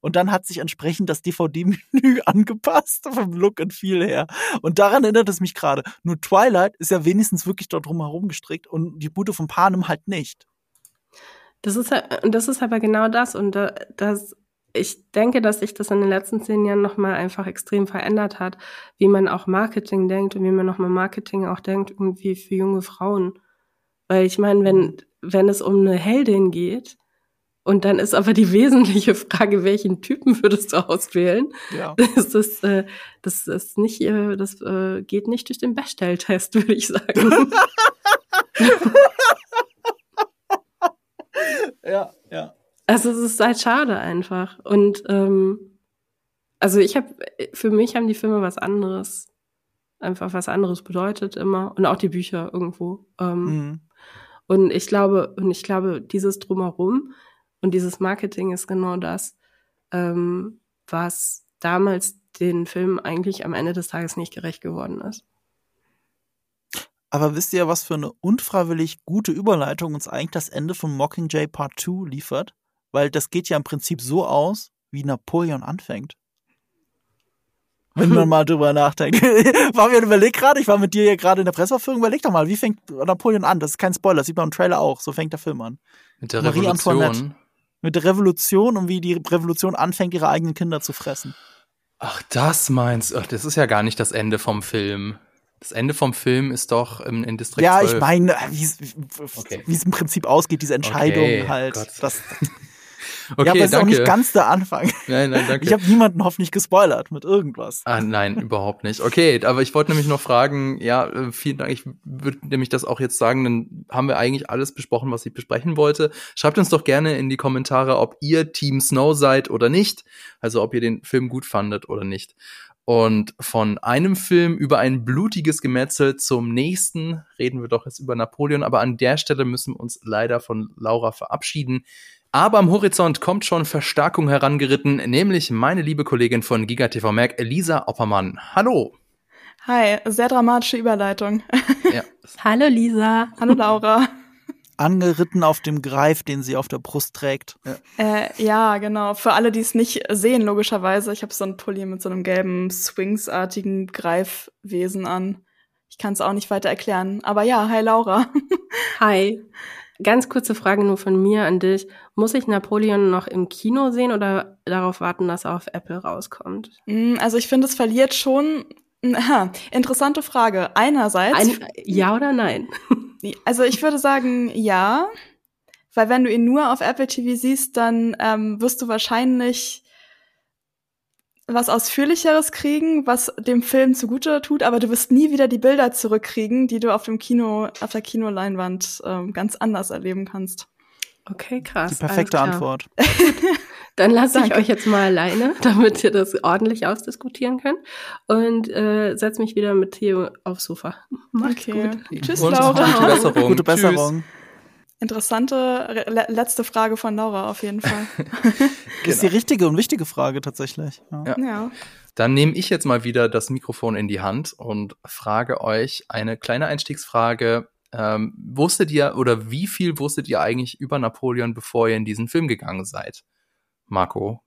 Und dann hat sich entsprechend das DVD-Menü angepasst, vom Look und Feel her. Und daran erinnert es mich gerade. Nur Twilight ist ja wenigstens wirklich dort drumherum gestrickt und die Bude von Panem halt nicht. Das ist, das ist aber genau das. Und das ich denke, dass sich das in den letzten zehn Jahren nochmal einfach extrem verändert hat, wie man auch Marketing denkt und wie man nochmal Marketing auch denkt, irgendwie für junge Frauen. Weil ich meine, wenn, wenn es um eine Heldin geht, und dann ist aber die wesentliche Frage, welchen Typen würdest du auswählen? Ja. Das ist, äh, das ist nicht, äh, das äh, geht nicht durch den Bechdel-Test, würde ich sagen. ja, ja. Also es ist halt schade einfach. Und ähm, also ich habe, für mich haben die Filme was anderes, einfach was anderes bedeutet immer. Und auch die Bücher irgendwo. Ähm, mhm. Und ich glaube, und ich glaube, dieses drumherum und dieses Marketing ist genau das, ähm, was damals den Film eigentlich am Ende des Tages nicht gerecht geworden ist. Aber wisst ihr, was für eine unfreiwillig gute Überleitung uns eigentlich das Ende von Mockingjay Part 2 liefert? Weil das geht ja im Prinzip so aus, wie Napoleon anfängt. Wenn man mal drüber nachdenkt. war mir überlegt gerade, ich war mit dir hier gerade in der Presseverführung, überleg doch mal, wie fängt Napoleon an? Das ist kein Spoiler, das sieht man im Trailer auch, so fängt der Film an. Mit der Marie Revolution. Antoinette. Mit der Revolution und wie die Revolution anfängt, ihre eigenen Kinder zu fressen. Ach, das meinst du? Das ist ja gar nicht das Ende vom Film. Das Ende vom Film ist doch in, in Distrikt Ja, 12. ich meine, wie es okay. im Prinzip ausgeht, diese Entscheidung okay, halt. Das, Okay, ja, aber es ist auch nicht ganz der Anfang. Nein, nein, danke. Ich habe niemanden hoffentlich gespoilert mit irgendwas. Ah, nein, überhaupt nicht. Okay, aber ich wollte nämlich noch fragen, ja, äh, vielen Dank. Ich würde nämlich das auch jetzt sagen, dann haben wir eigentlich alles besprochen, was ich besprechen wollte. Schreibt uns doch gerne in die Kommentare, ob ihr Team Snow seid oder nicht. Also ob ihr den Film gut fandet oder nicht. Und von einem Film über ein blutiges Gemetzel zum nächsten reden wir doch jetzt über Napoleon. Aber an der Stelle müssen wir uns leider von Laura verabschieden. Aber am Horizont kommt schon Verstärkung herangeritten, nämlich meine liebe Kollegin von GigaTV Mac, Elisa Oppermann. Hallo. Hi, sehr dramatische Überleitung. Ja. Hallo Lisa. Hallo Laura. Angeritten auf dem Greif, den sie auf der Brust trägt. Ja, äh, ja genau. Für alle, die es nicht sehen, logischerweise. Ich habe so einen Pulli mit so einem gelben Swings-artigen Greifwesen an. Ich kann es auch nicht weiter erklären. Aber ja, hi Laura. Hi. Ganz kurze Frage nur von mir an dich. Muss ich Napoleon noch im Kino sehen oder darauf warten, dass er auf Apple rauskommt? Mm, also ich finde, es verliert schon. Aha, interessante Frage. Einerseits. Ein, ja oder nein? Also ich würde sagen, ja. Weil wenn du ihn nur auf Apple TV siehst, dann ähm, wirst du wahrscheinlich was Ausführlicheres kriegen, was dem Film zugute tut, aber du wirst nie wieder die Bilder zurückkriegen, die du auf dem Kino, auf der Kinoleinwand ähm, ganz anders erleben kannst. Okay, krass. Die perfekte Antwort. Dann lasse ich euch jetzt mal alleine, damit ihr das ordentlich ausdiskutieren könnt. Und äh, setz mich wieder mit Theo aufs Sofa. Macht's okay. gut. Tschüss, Laura. Gute Besserung. Gute Besserung. Tschüss. Interessante letzte Frage von Laura auf jeden Fall. Das ist die richtige und wichtige Frage tatsächlich. Ja. ja. ja. Dann nehme ich jetzt mal wieder das Mikrofon in die Hand und frage euch eine kleine Einstiegsfrage. Ähm, wusstet ihr oder wie viel wusstet ihr eigentlich über Napoleon, bevor ihr in diesen Film gegangen seid? Marco?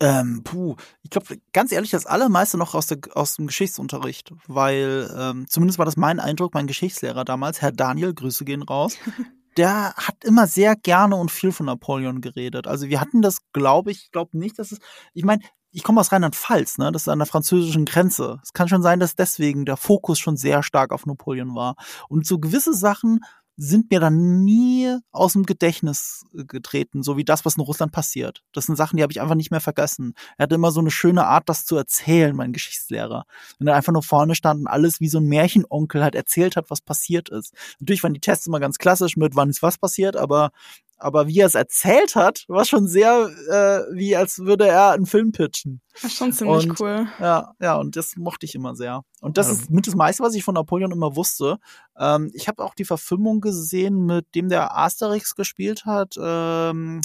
Ähm, puh, ich glaube, ganz ehrlich, das allermeiste noch aus, der, aus dem Geschichtsunterricht, weil ähm, zumindest war das mein Eindruck, mein Geschichtslehrer damals, Herr Daniel, Grüße gehen raus, der hat immer sehr gerne und viel von Napoleon geredet. Also wir hatten das, glaube ich, glaube nicht, dass es, ich meine, ich komme aus Rheinland-Pfalz, ne? Das ist an der französischen Grenze. Es kann schon sein, dass deswegen der Fokus schon sehr stark auf Napoleon war. Und so gewisse Sachen sind mir dann nie aus dem Gedächtnis äh, getreten, so wie das, was in Russland passiert. Das sind Sachen, die habe ich einfach nicht mehr vergessen. Er hatte immer so eine schöne Art, das zu erzählen, mein Geschichtslehrer. Wenn er einfach nur vorne stand und alles wie so ein Märchenonkel halt erzählt hat, was passiert ist. Natürlich waren die Tests immer ganz klassisch mit, wann ist was passiert, aber aber wie er es erzählt hat, war schon sehr äh, wie als würde er einen Film pitchen. Das ist schon ziemlich und, cool. Ja, ja, und das mochte ich immer sehr. Und das ja. ist mit das meiste, was ich von Napoleon immer wusste. Ähm, ich habe auch die Verfilmung gesehen, mit dem der Asterix gespielt hat. Ähm,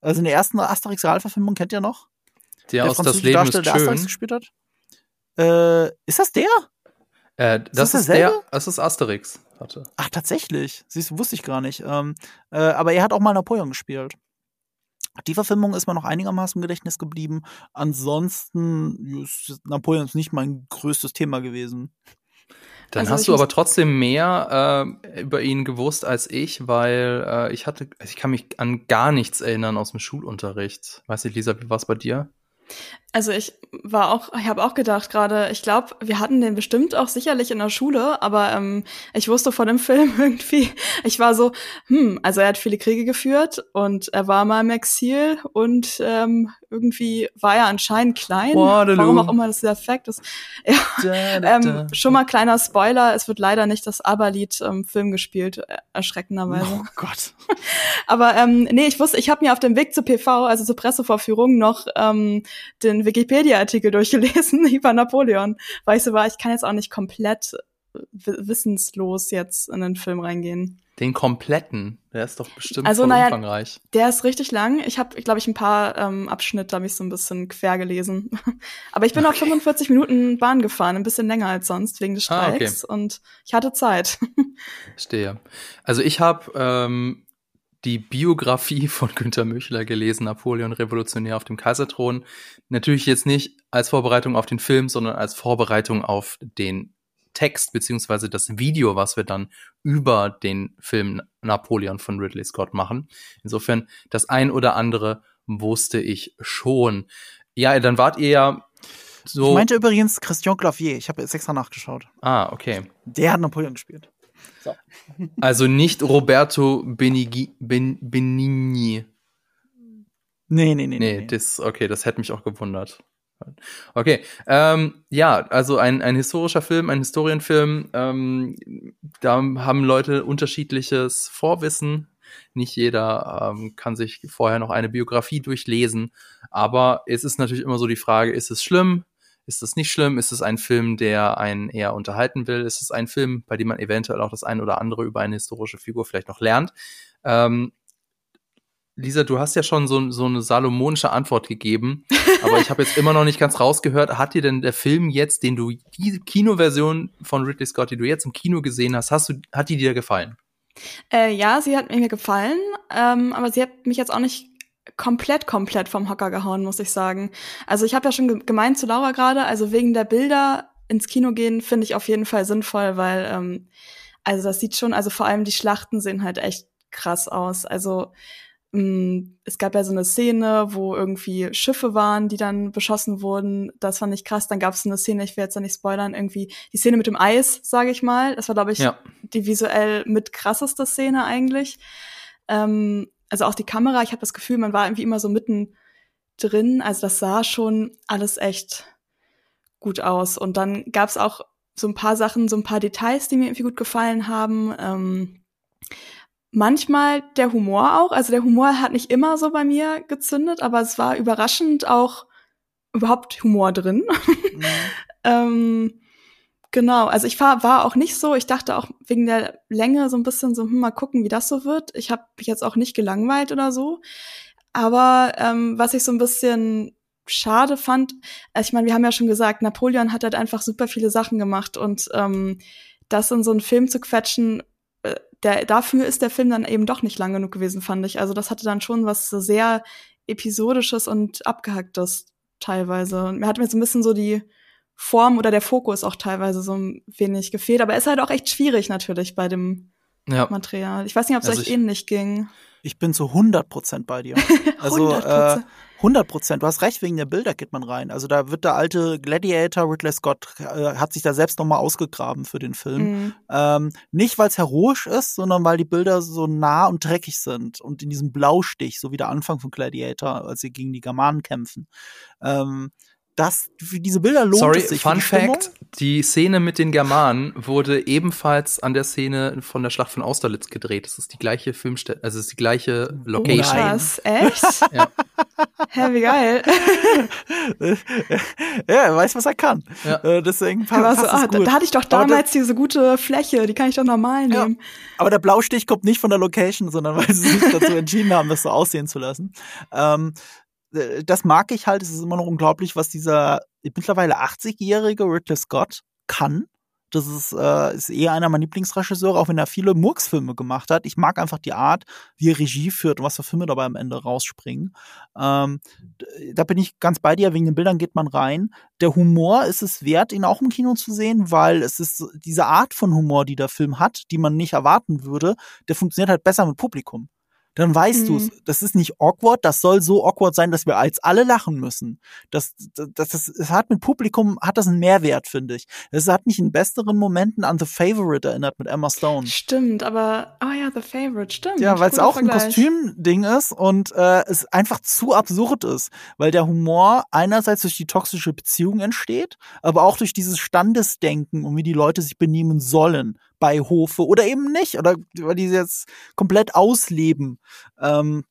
also in der ersten Asterix-Realverfilmung kennt ihr noch? Der, der aus das Leben ist schön. Der Asterix gespielt hat. Äh, ist das der? Äh, das, das ist, der, das ist Asterix hatte. Ach, tatsächlich. Siehst du, wusste ich gar nicht. Ähm, äh, aber er hat auch mal Napoleon gespielt. Die Verfilmung ist mir noch einigermaßen im Gedächtnis geblieben. Ansonsten ist Napoleon nicht mein größtes Thema gewesen. Dann also hast du aber trotzdem mehr äh, über ihn gewusst als ich, weil äh, ich hatte, ich kann mich an gar nichts erinnern aus dem Schulunterricht. Weiß nicht, Lisa, wie war es bei dir? Also ich war auch, ich habe auch gedacht gerade, ich glaube, wir hatten den bestimmt auch sicherlich in der Schule, aber ähm, ich wusste vor dem Film irgendwie, ich war so, hm, also er hat viele Kriege geführt und er war mal im Exil und ähm, irgendwie war er anscheinend klein, Waterloo. warum auch immer das der Effekt ist. Ja, da, da, ähm, schon mal kleiner Spoiler, es wird leider nicht das Aberlied im Film gespielt, äh, erschreckenderweise. Oh Gott. aber ähm, nee, ich wusste, ich habe mir auf dem Weg zur PV, also zur Pressevorführung, noch ähm, den Wikipedia-Artikel durchgelesen über Napoleon, weil ich so war, ich kann jetzt auch nicht komplett wissenslos jetzt in den Film reingehen. Den kompletten, der ist doch bestimmt also, naja, umfangreich. Der ist richtig lang. Ich habe, glaube ich, ein paar ähm, Abschnitte habe ich so ein bisschen quer gelesen. Aber ich bin okay. auch 45 Minuten Bahn gefahren, ein bisschen länger als sonst wegen des Streiks ah, okay. und ich hatte Zeit. Stehe. Also ich habe ähm, die Biografie von Günter Müchler gelesen, Napoleon Revolutionär auf dem Kaiserthron. Natürlich jetzt nicht als Vorbereitung auf den Film, sondern als Vorbereitung auf den Text beziehungsweise das Video, was wir dann über den Film Napoleon von Ridley Scott machen. Insofern, das ein oder andere wusste ich schon. Ja, dann wart ihr ja so. Ich meinte übrigens Christian Clavier. Ich habe jetzt extra nachgeschaut. Ah, okay. Der hat Napoleon gespielt. So. Also nicht Roberto Benigni. Ben, Benigni. Nee, nee, nee, nee. Nee, das, okay, das hätte mich auch gewundert. Okay, ähm, ja, also ein, ein historischer Film, ein Historienfilm, ähm, da haben Leute unterschiedliches Vorwissen. Nicht jeder ähm, kann sich vorher noch eine Biografie durchlesen, aber es ist natürlich immer so die Frage, ist es schlimm? Ist es nicht schlimm? Ist es ein Film, der einen eher unterhalten will? Ist es ein Film, bei dem man eventuell auch das ein oder andere über eine historische Figur vielleicht noch lernt? Ähm, Lisa, du hast ja schon so, so eine salomonische Antwort gegeben, aber ich habe jetzt immer noch nicht ganz rausgehört. Hat dir denn der Film jetzt, den du, die Kinoversion von Ridley Scott, die du jetzt im Kino gesehen hast, hast du, hat die dir gefallen? Äh, ja, sie hat mir gefallen, ähm, aber sie hat mich jetzt auch nicht komplett, komplett vom Hocker gehauen, muss ich sagen. Also ich habe ja schon gemeint zu Laura gerade, also wegen der Bilder ins Kino gehen finde ich auf jeden Fall sinnvoll, weil ähm, also das sieht schon, also vor allem die Schlachten sehen halt echt krass aus. Also es gab ja so eine Szene, wo irgendwie Schiffe waren, die dann beschossen wurden. Das fand ich krass. Dann gab es eine Szene, ich will jetzt da nicht spoilern, irgendwie die Szene mit dem Eis, sage ich mal. Das war, glaube ich, ja. die visuell mit krasseste Szene eigentlich. Ähm, also auch die Kamera, ich habe das Gefühl, man war irgendwie immer so mitten drin. Also das sah schon alles echt gut aus. Und dann gab es auch so ein paar Sachen, so ein paar Details, die mir irgendwie gut gefallen haben. Ähm, manchmal der Humor auch. Also der Humor hat nicht immer so bei mir gezündet, aber es war überraschend auch überhaupt Humor drin. Mhm. ähm, genau, also ich war, war auch nicht so, ich dachte auch wegen der Länge so ein bisschen so, hm, mal gucken, wie das so wird. Ich habe mich jetzt auch nicht gelangweilt oder so. Aber ähm, was ich so ein bisschen schade fand, also ich meine, wir haben ja schon gesagt, Napoleon hat halt einfach super viele Sachen gemacht und ähm, das in so einen Film zu quetschen, der, dafür ist der Film dann eben doch nicht lang genug gewesen, fand ich. Also das hatte dann schon was so sehr episodisches und abgehacktes teilweise. Und mir hat mir so ein bisschen so die Form oder der Fokus auch teilweise so ein wenig gefehlt. Aber es ist halt auch echt schwierig natürlich bei dem ja. Material. Ich weiß nicht, ob es also euch ähnlich ging. Ich bin zu 100 Prozent bei dir. Also 100%. Äh, 100 Prozent. Du hast recht, wegen der Bilder geht man rein. Also da wird der alte Gladiator, Ridley Scott, äh, hat sich da selbst nochmal ausgegraben für den Film. Mhm. Ähm, nicht, weil es heroisch ist, sondern weil die Bilder so nah und dreckig sind und in diesem Blaustich, so wie der Anfang von Gladiator, als sie gegen die Germanen kämpfen. Ähm, das, für diese Bilder lohnt Sorry, es sich. Fun Fact, die Szene mit den Germanen wurde ebenfalls an der Szene von der Schlacht von Austerlitz gedreht. Das ist die gleiche Filmstelle, also es ist die gleiche Location. Oh, was? Echt? ja. Hä, wie geil. ja, er weiß, was er kann. Ja. Äh, deswegen passt so, ah, da, da, hatte ich doch damals diese gute Fläche, die kann ich doch normal nehmen. Ja. Aber der Blaustich kommt nicht von der Location, sondern weil sie sich dazu entschieden haben, das so aussehen zu lassen. Ähm, äh, das mag ich halt. Es ist immer noch unglaublich, was dieser mittlerweile 80-jährige Ridley Scott kann. Das ist, äh, ist eher einer meiner Lieblingsregisseure, auch wenn er viele Murks-Filme gemacht hat. Ich mag einfach die Art, wie er Regie führt und was für Filme dabei am Ende rausspringen. Ähm, da bin ich ganz bei dir, wegen den Bildern geht man rein. Der Humor ist es wert, ihn auch im Kino zu sehen, weil es ist diese Art von Humor, die der Film hat, die man nicht erwarten würde, der funktioniert halt besser mit Publikum dann weißt mhm. du Das ist nicht awkward, das soll so awkward sein, dass wir als alle lachen müssen. Das, das, das, das hat mit Publikum, hat das einen Mehrwert, finde ich. Es hat mich in besseren Momenten an The Favorite erinnert mit Emma Stone. Stimmt, aber, oh ja, The Favorite, stimmt. Ja, weil es auch Vergleich. ein Kostümding ist und äh, es einfach zu absurd ist, weil der Humor einerseits durch die toxische Beziehung entsteht, aber auch durch dieses Standesdenken und wie die Leute sich benehmen sollen bei Hofe oder eben nicht, oder weil die jetzt komplett ausleben. Ähm,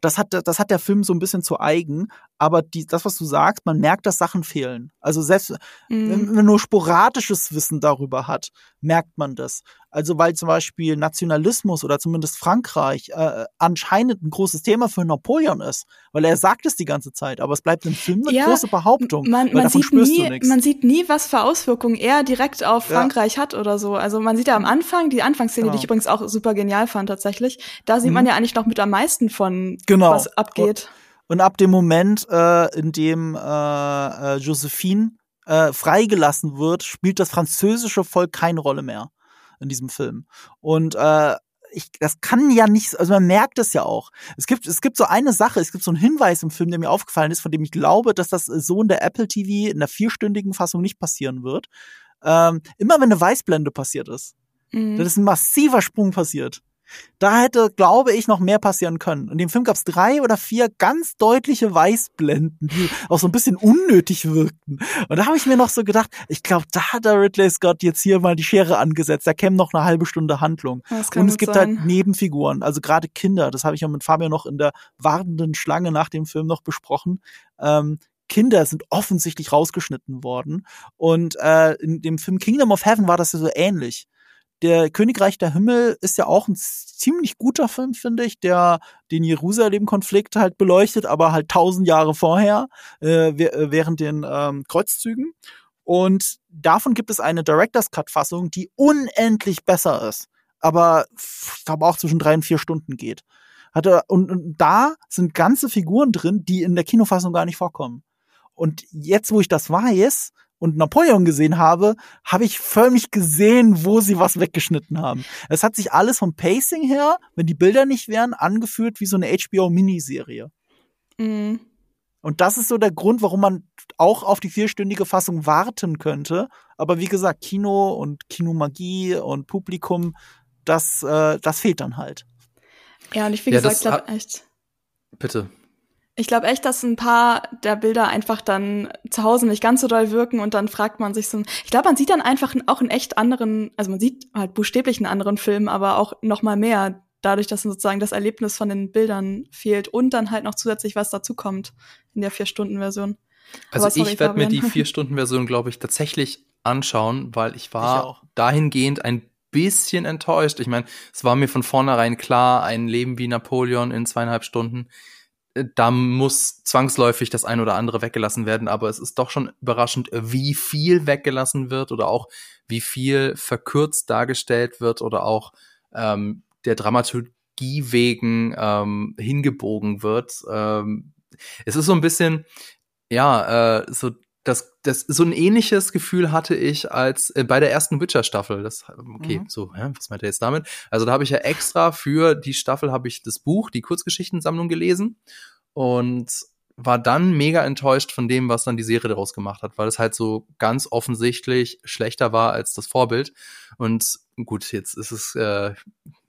das hat, das hat der Film so ein bisschen zu eigen, aber die, das, was du sagst, man merkt, dass Sachen fehlen. Also selbst mhm. wenn man nur sporadisches Wissen darüber hat, merkt man das. Also weil zum Beispiel Nationalismus oder zumindest Frankreich äh, anscheinend ein großes Thema für Napoleon ist, weil er sagt es die ganze Zeit, aber es bleibt im Film eine ja, große Behauptung. Man, man sieht nie, man sieht nie, was für Auswirkungen er direkt auf Frankreich ja. hat oder so. Also man sieht ja am Anfang, die Anfangsszene, genau. die ich übrigens auch super genial fand tatsächlich, da sieht mhm. man ja eigentlich noch mit am meisten von, genau. was abgeht. Und ab dem Moment, äh, in dem äh, äh, Josephine äh, freigelassen wird, spielt das französische Volk keine Rolle mehr in diesem Film. Und äh, ich, das kann ja nicht, also man merkt es ja auch. Es gibt, es gibt so eine Sache, es gibt so einen Hinweis im Film, der mir aufgefallen ist, von dem ich glaube, dass das so in der Apple TV in der vierstündigen Fassung nicht passieren wird. Ähm, immer wenn eine Weißblende passiert ist, mhm. dann ist ein massiver Sprung passiert. Da hätte, glaube ich, noch mehr passieren können. In dem Film gab es drei oder vier ganz deutliche Weißblenden, die auch so ein bisschen unnötig wirkten. Und da habe ich mir noch so gedacht, ich glaube, da hat der Ridley Scott jetzt hier mal die Schere angesetzt. Da käme noch eine halbe Stunde Handlung. Und es gibt halt sein. halt Nebenfiguren, also gerade Kinder. Das habe ich ja mit Fabio noch in der wartenden Schlange nach dem Film noch besprochen. Ähm, Kinder sind offensichtlich rausgeschnitten worden. Und äh, in dem Film Kingdom of Heaven war das ja so ähnlich der Königreich der Himmel ist ja auch ein ziemlich guter Film, finde ich, der den Jerusalem-Konflikt halt beleuchtet, aber halt tausend Jahre vorher, äh, äh, während den ähm, Kreuzzügen. Und davon gibt es eine Director's Cut-Fassung, die unendlich besser ist, aber ich glaube auch zwischen drei und vier Stunden geht. Hatte, und, und da sind ganze Figuren drin, die in der Kinofassung gar nicht vorkommen. Und jetzt, wo ich das weiß, und Napoleon gesehen habe, habe ich förmlich gesehen, wo sie was weggeschnitten haben. Es hat sich alles vom Pacing her, wenn die Bilder nicht wären, angefühlt wie so eine HBO-Miniserie. Mhm. Und das ist so der Grund, warum man auch auf die vierstündige Fassung warten könnte. Aber wie gesagt, Kino und Kinomagie und Publikum, das, äh, das fehlt dann halt. Ja, und ich, wie ja, gesagt, glaube echt. Bitte. Ich glaube echt, dass ein paar der Bilder einfach dann zu Hause nicht ganz so doll wirken und dann fragt man sich so, ich glaube, man sieht dann einfach auch einen echt anderen, also man sieht halt buchstäblich einen anderen Film, aber auch noch mal mehr, dadurch, dass sozusagen das Erlebnis von den Bildern fehlt und dann halt noch zusätzlich was dazu kommt in der Vier-Stunden-Version. Also sorry, ich werde mir die Vier-Stunden-Version, glaube ich, tatsächlich anschauen, weil ich war ich dahingehend ein bisschen enttäuscht. Ich meine, es war mir von vornherein klar, ein Leben wie Napoleon in zweieinhalb Stunden da muss zwangsläufig das ein oder andere weggelassen werden, aber es ist doch schon überraschend, wie viel weggelassen wird oder auch wie viel verkürzt dargestellt wird oder auch ähm, der Dramaturgie wegen ähm, hingebogen wird. Ähm, es ist so ein bisschen, ja, äh, so das, das so ein ähnliches Gefühl hatte ich als äh, bei der ersten Witcher-Staffel. Das, okay, mhm. so, hä, was meint er jetzt damit? Also da habe ich ja extra für die Staffel habe ich das Buch, die Kurzgeschichtensammlung gelesen und war dann mega enttäuscht von dem, was dann die Serie daraus gemacht hat, weil es halt so ganz offensichtlich schlechter war als das Vorbild. Und gut, jetzt ist es äh,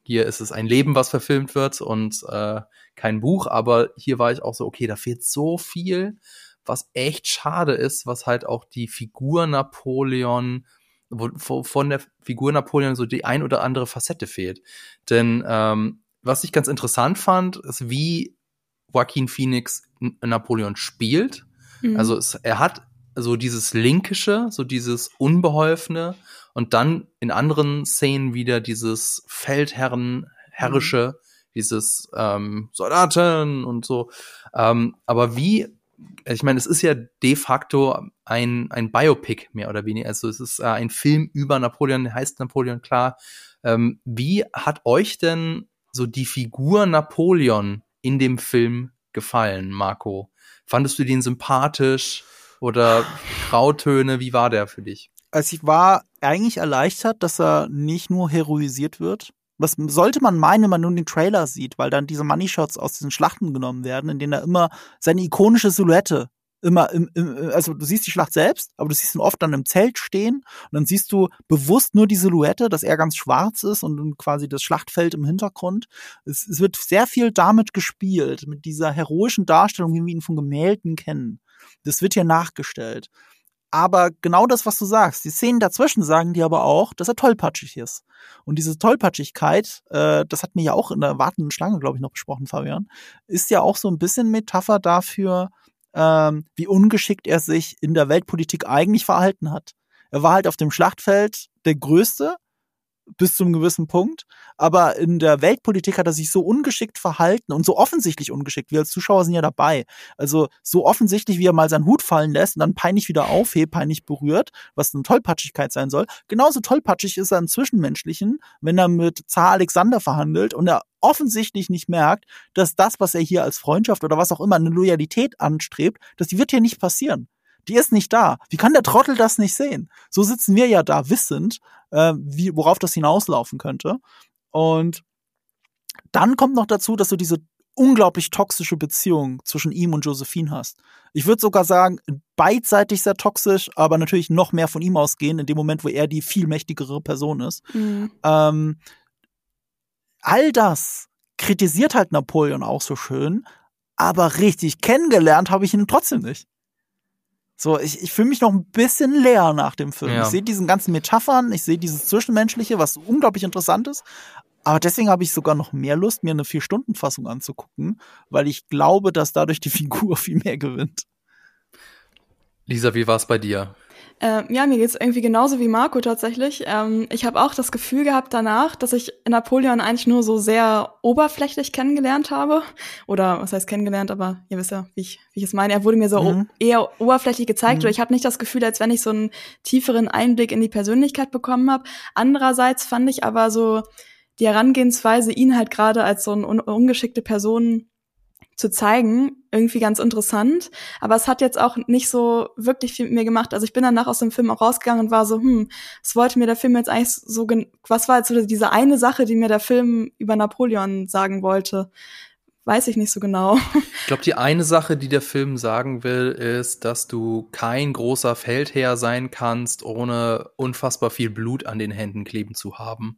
hier ist es ein Leben, was verfilmt wird und äh, kein Buch, aber hier war ich auch so, okay, da fehlt so viel was echt schade ist, was halt auch die Figur Napoleon, wo, von der Figur Napoleon so die ein oder andere Facette fehlt. Denn ähm, was ich ganz interessant fand, ist, wie Joaquin Phoenix Napoleon spielt. Mhm. Also es, er hat so dieses Linkische, so dieses Unbeholfene und dann in anderen Szenen wieder dieses Feldherren, herrische, mhm. dieses ähm, Soldaten und so. Ähm, aber wie ich meine, es ist ja de facto ein, ein Biopic mehr oder weniger. Also es ist äh, ein Film über Napoleon, heißt Napoleon, klar. Ähm, wie hat euch denn so die Figur Napoleon in dem Film gefallen, Marco? Fandest du den sympathisch oder Grautöne? Wie war der für dich? Also ich war eigentlich erleichtert, dass er nicht nur heroisiert wird, was sollte man meinen, wenn man nun den Trailer sieht, weil dann diese Money Shots aus diesen Schlachten genommen werden, in denen er immer seine ikonische Silhouette immer im, im, also du siehst die Schlacht selbst, aber du siehst ihn oft dann im Zelt stehen und dann siehst du bewusst nur die Silhouette, dass er ganz schwarz ist und quasi das Schlachtfeld im Hintergrund. Es, es wird sehr viel damit gespielt, mit dieser heroischen Darstellung, wie wir ihn von Gemälden kennen. Das wird hier nachgestellt. Aber genau das, was du sagst, die Szenen dazwischen sagen dir aber auch, dass er tollpatschig ist. Und diese Tollpatschigkeit, äh, das hat mir ja auch in der wartenden Schlange, glaube ich, noch besprochen, Fabian, ist ja auch so ein bisschen Metapher dafür, ähm, wie ungeschickt er sich in der Weltpolitik eigentlich verhalten hat. Er war halt auf dem Schlachtfeld der Größte, bis zum gewissen Punkt. Aber in der Weltpolitik hat er sich so ungeschickt verhalten und so offensichtlich ungeschickt. Wir als Zuschauer sind ja dabei. Also so offensichtlich, wie er mal seinen Hut fallen lässt und dann peinlich wieder aufhebt, peinlich berührt, was eine Tollpatschigkeit sein soll. Genauso tollpatschig ist er im Zwischenmenschlichen, wenn er mit Zar Alexander verhandelt und er offensichtlich nicht merkt, dass das, was er hier als Freundschaft oder was auch immer eine Loyalität anstrebt, dass die wird hier nicht passieren. Die ist nicht da. Wie kann der Trottel das nicht sehen? So sitzen wir ja da wissend, äh, wie, worauf das hinauslaufen könnte. Und dann kommt noch dazu, dass du diese unglaublich toxische Beziehung zwischen ihm und Josephine hast. Ich würde sogar sagen, beidseitig sehr toxisch, aber natürlich noch mehr von ihm ausgehen, in dem Moment, wo er die viel mächtigere Person ist. Mhm. Ähm, all das kritisiert halt Napoleon auch so schön, aber richtig kennengelernt habe ich ihn trotzdem nicht. So, ich, ich fühle mich noch ein bisschen leer nach dem Film. Ja. Ich sehe diesen ganzen Metaphern, ich sehe dieses Zwischenmenschliche, was unglaublich interessant ist. Aber deswegen habe ich sogar noch mehr Lust, mir eine Vier-Stunden-Fassung anzugucken, weil ich glaube, dass dadurch die Figur viel mehr gewinnt. Lisa, wie war es bei dir? Äh, ja, mir geht's irgendwie genauso wie Marco tatsächlich. Ähm, ich habe auch das Gefühl gehabt danach, dass ich Napoleon eigentlich nur so sehr oberflächlich kennengelernt habe. Oder was heißt kennengelernt, aber ihr wisst ja, wie ich, wie ich es meine. Er wurde mir so mhm. eher oberflächlich gezeigt. Mhm. Oder ich habe nicht das Gefühl, als wenn ich so einen tieferen Einblick in die Persönlichkeit bekommen habe. Andererseits fand ich aber so die Herangehensweise, ihn halt gerade als so eine un ungeschickte Person zu zeigen, irgendwie ganz interessant. Aber es hat jetzt auch nicht so wirklich viel mit mir gemacht. Also ich bin danach aus dem Film auch rausgegangen und war so, hm, was wollte mir der Film jetzt eigentlich so, was war jetzt so diese eine Sache, die mir der Film über Napoleon sagen wollte? Weiß ich nicht so genau. Ich glaube, die eine Sache, die der Film sagen will, ist, dass du kein großer Feldherr sein kannst, ohne unfassbar viel Blut an den Händen kleben zu haben.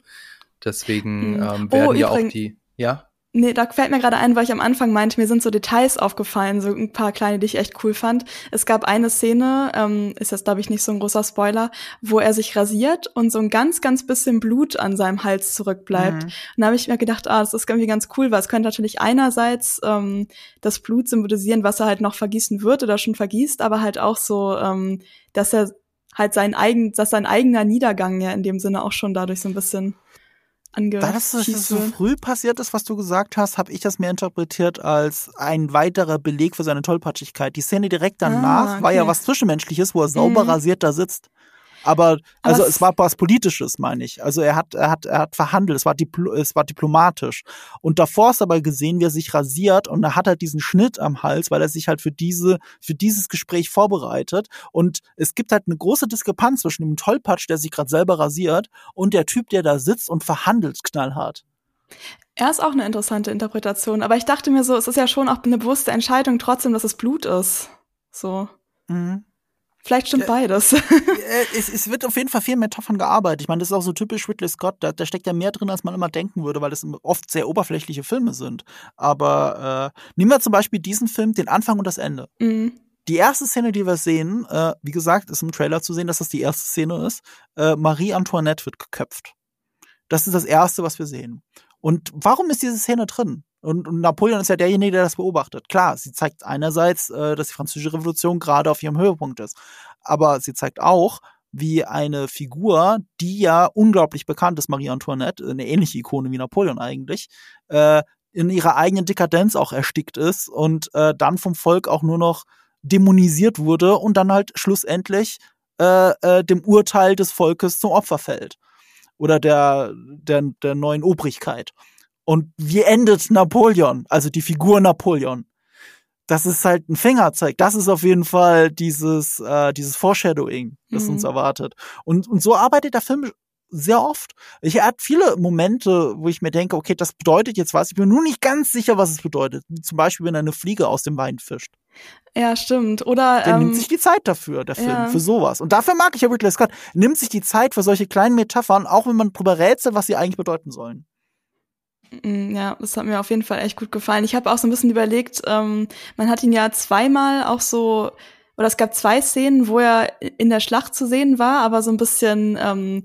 Deswegen hm. ähm, werden oh, ja auch die, ja? Nee, da fällt mir gerade ein, weil ich am Anfang meinte, mir sind so Details aufgefallen, so ein paar kleine, die ich echt cool fand. Es gab eine Szene, ähm, ist jetzt glaube ich nicht so ein großer Spoiler, wo er sich rasiert und so ein ganz, ganz bisschen Blut an seinem Hals zurückbleibt. Mhm. Und da habe ich mir gedacht, ah, das ist irgendwie ganz cool, weil es könnte natürlich einerseits ähm, das Blut symbolisieren, was er halt noch vergießen wird oder schon vergießt, aber halt auch so, ähm, dass er halt sein eigen, dass sein eigener Niedergang ja in dem Sinne auch schon dadurch so ein bisschen ange Dass das so früh passiert ist, was du gesagt hast, habe ich das mehr interpretiert als ein weiterer Beleg für seine Tollpatschigkeit. Die Szene direkt danach ah, okay. war ja was Zwischenmenschliches, wo er sauber mhm. rasiert da sitzt. Aber also es war was Politisches, meine ich. Also er hat, er hat, er hat verhandelt, es war, dipl es war diplomatisch. Und davor ist aber gesehen, wie er sich rasiert und er hat halt diesen Schnitt am Hals, weil er sich halt für diese, für dieses Gespräch vorbereitet. Und es gibt halt eine große Diskrepanz zwischen dem Tollpatsch, der sich gerade selber rasiert, und der Typ, der da sitzt und verhandelt knallhart. Er ist auch eine interessante Interpretation, aber ich dachte mir so, es ist ja schon auch eine bewusste Entscheidung trotzdem, dass es Blut ist. So. Mhm. Vielleicht stimmt beides. Äh, es, es, wird auf jeden Fall viel Metaphern gearbeitet. Ich meine, das ist auch so typisch Ridley Scott. Da, da steckt ja mehr drin, als man immer denken würde, weil das oft sehr oberflächliche Filme sind. Aber äh, nehmen wir zum Beispiel diesen Film, den Anfang und das Ende. Mhm. Die erste Szene, die wir sehen, äh, wie gesagt, ist im Trailer zu sehen, dass das die erste Szene ist. Äh, Marie Antoinette wird geköpft. Das ist das Erste, was wir sehen. Und warum ist diese Szene drin? Und, und, Napoleon ist ja derjenige, der das beobachtet. Klar, sie zeigt einerseits, äh, dass die Französische Revolution gerade auf ihrem Höhepunkt ist. Aber sie zeigt auch, wie eine Figur, die ja unglaublich bekannt ist, Marie Antoinette, eine ähnliche Ikone wie Napoleon eigentlich, äh, in ihrer eigenen Dekadenz auch erstickt ist und äh, dann vom Volk auch nur noch dämonisiert wurde und dann halt schlussendlich äh, äh, dem Urteil des Volkes zum Opfer fällt. Oder der, der, der neuen Obrigkeit. Und wie endet Napoleon? Also die Figur Napoleon. Das ist halt ein Fingerzeig. Das ist auf jeden Fall dieses, äh, dieses Foreshadowing, das mhm. uns erwartet. Und, und so arbeitet der Film sehr oft. Ich er hat viele Momente, wo ich mir denke, okay, das bedeutet jetzt was. Ich bin nur nicht ganz sicher, was es bedeutet. Zum Beispiel, wenn eine Fliege aus dem Wein fischt. Ja, stimmt. Oder der ähm, nimmt sich die Zeit dafür, der Film, ja. für sowas. Und dafür mag ich ja Ridley Scott. Nimmt sich die Zeit für solche kleinen Metaphern, auch wenn man drüber rätselt, was sie eigentlich bedeuten sollen. Mm, ja, das hat mir auf jeden Fall echt gut gefallen. Ich habe auch so ein bisschen überlegt, ähm, man hat ihn ja zweimal auch so, oder es gab zwei Szenen, wo er in der Schlacht zu sehen war, aber so ein bisschen ähm,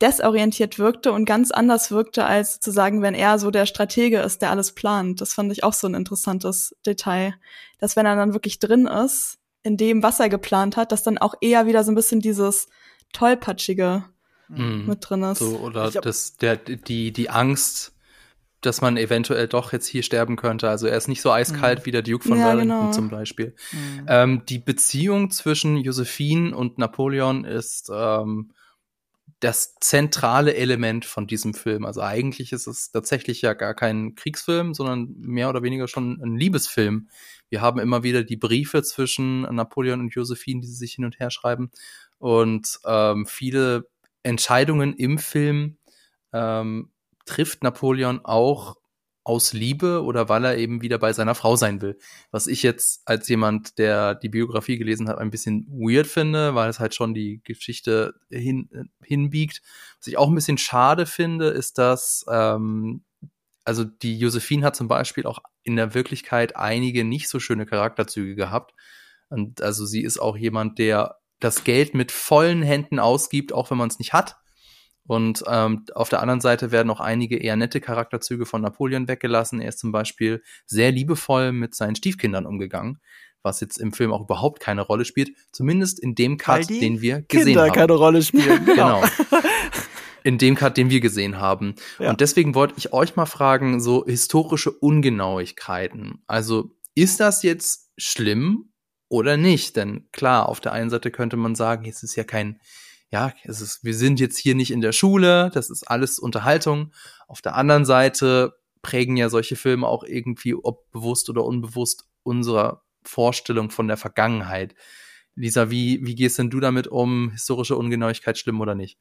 desorientiert wirkte und ganz anders wirkte, als zu sagen, wenn er so der Stratege ist, der alles plant. Das fand ich auch so ein interessantes Detail, dass wenn er dann wirklich drin ist, in dem, was er geplant hat, dass dann auch eher wieder so ein bisschen dieses tollpatschige mhm. mit drin ist. So, oder das, der, die, die Angst, dass man eventuell doch jetzt hier sterben könnte. Also er ist nicht so eiskalt mhm. wie der Duke von ja, Wellington genau. zum Beispiel. Mhm. Ähm, die Beziehung zwischen Josephine und Napoleon ist ähm, das zentrale Element von diesem Film. Also eigentlich ist es tatsächlich ja gar kein Kriegsfilm, sondern mehr oder weniger schon ein Liebesfilm. Wir haben immer wieder die Briefe zwischen Napoleon und Josephine, die sie sich hin und her schreiben. Und ähm, viele Entscheidungen im Film ähm, trifft Napoleon auch aus Liebe oder weil er eben wieder bei seiner Frau sein will. Was ich jetzt als jemand, der die Biografie gelesen hat, ein bisschen weird finde, weil es halt schon die Geschichte hin, hinbiegt. Was ich auch ein bisschen schade finde, ist, dass ähm, also die Josephine hat zum Beispiel auch in der Wirklichkeit einige nicht so schöne Charakterzüge gehabt. Und also sie ist auch jemand, der das Geld mit vollen Händen ausgibt, auch wenn man es nicht hat. Und ähm, auf der anderen Seite werden auch einige eher nette Charakterzüge von Napoleon weggelassen. Er ist zum Beispiel sehr liebevoll mit seinen Stiefkindern umgegangen, was jetzt im Film auch überhaupt keine Rolle spielt. Zumindest in dem Cut, den wir gesehen Kinder haben. keine Rolle spielen. genau. in dem Cut, den wir gesehen haben. Ja. Und deswegen wollte ich euch mal fragen, so historische Ungenauigkeiten. Also ist das jetzt schlimm oder nicht? Denn klar, auf der einen Seite könnte man sagen, es ist ja kein ja, es ist, wir sind jetzt hier nicht in der Schule, das ist alles Unterhaltung. Auf der anderen Seite prägen ja solche Filme auch irgendwie, ob bewusst oder unbewusst, unsere Vorstellung von der Vergangenheit. Lisa, wie, wie gehst denn du damit um? Historische Ungenauigkeit schlimm oder nicht?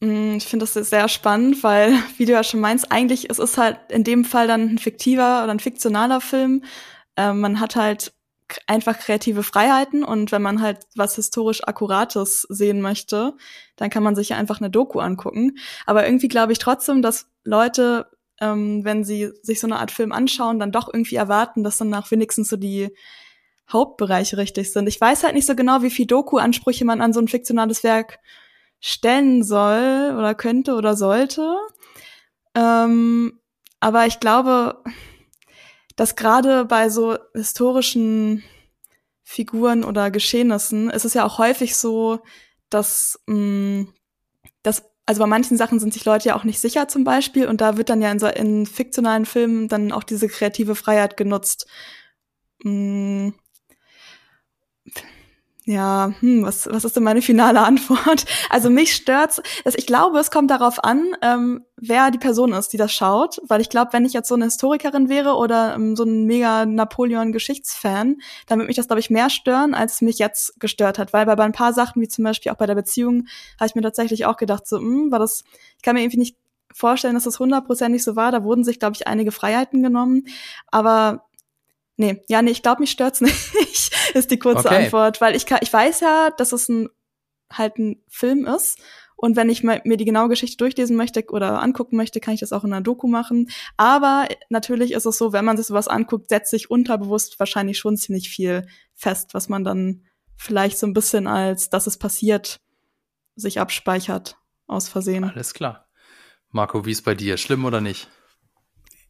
Mm, ich finde das sehr spannend, weil, wie du ja schon meinst, eigentlich ist es halt in dem Fall dann ein fiktiver oder ein fiktionaler Film. Ähm, man hat halt einfach kreative Freiheiten und wenn man halt was historisch Akkurates sehen möchte, dann kann man sich ja einfach eine Doku angucken. Aber irgendwie glaube ich trotzdem, dass Leute, ähm, wenn sie sich so eine Art Film anschauen, dann doch irgendwie erwarten, dass dann nach wenigstens so die Hauptbereiche richtig sind. Ich weiß halt nicht so genau, wie viel Doku-Ansprüche man an so ein fiktionales Werk stellen soll oder könnte oder sollte. Ähm, aber ich glaube, dass gerade bei so historischen Figuren oder Geschehnissen ist es ja auch häufig so, dass, mh, mm, dass also bei manchen Sachen sind sich Leute ja auch nicht sicher zum Beispiel und da wird dann ja in, so, in fiktionalen Filmen dann auch diese kreative Freiheit genutzt. Mh, mm, Ja, hm, was, was ist denn meine finale Antwort? Also mich stört's. Also ich glaube, es kommt darauf an, ähm, wer die Person ist, die das schaut. Weil ich glaube, wenn ich jetzt so eine Historikerin wäre oder ähm, so ein mega Napoleon-Geschichtsfan, dann würde mich das, glaube ich, mehr stören, als es mich jetzt gestört hat. Weil bei, bei ein paar Sachen, wie zum Beispiel auch bei der Beziehung, habe ich mir tatsächlich auch gedacht, so, hm, war das, ich kann mir irgendwie nicht vorstellen, dass das hundertprozentig so war. Da wurden sich, glaube ich, einige Freiheiten genommen. Aber Nee, ja, nee, ich glaube, mich stört's nicht, ist die kurze okay. Antwort, weil ich kann, ich weiß ja, dass es ein halt ein Film ist und wenn ich mir die genaue Geschichte durchlesen möchte oder angucken möchte, kann ich das auch in einer Doku machen. Aber natürlich ist es so, wenn man sich sowas anguckt, setzt sich unterbewusst wahrscheinlich schon ziemlich viel fest, was man dann vielleicht so ein bisschen als, dass es passiert, sich abspeichert aus Versehen. Alles klar. Marco, wie ist bei dir? Schlimm oder nicht?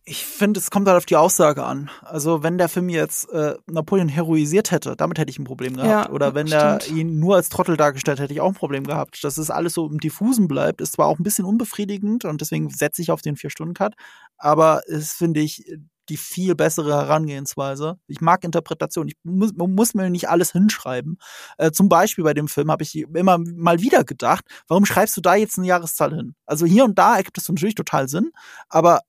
Ich finde, es kommt halt auf die Aussage an. Also wenn der Film jetzt äh, Napoleon heroisiert hätte, damit hätte ich ein Problem gehabt. Ja, Oder wenn er ihn nur als Trottel dargestellt hätte, ich auch ein Problem gehabt. Dass es alles so im Diffusen bleibt, ist zwar auch ein bisschen unbefriedigend und deswegen setze ich auf den Vier-Stunden-Cut, aber es finde ich die viel bessere Herangehensweise. Ich mag Interpretation. Ich muss, muss mir nicht alles hinschreiben. Äh, zum Beispiel bei dem Film habe ich immer mal wieder gedacht, warum schreibst du da jetzt eine Jahreszahl hin? Also hier und da ergibt es natürlich total Sinn, aber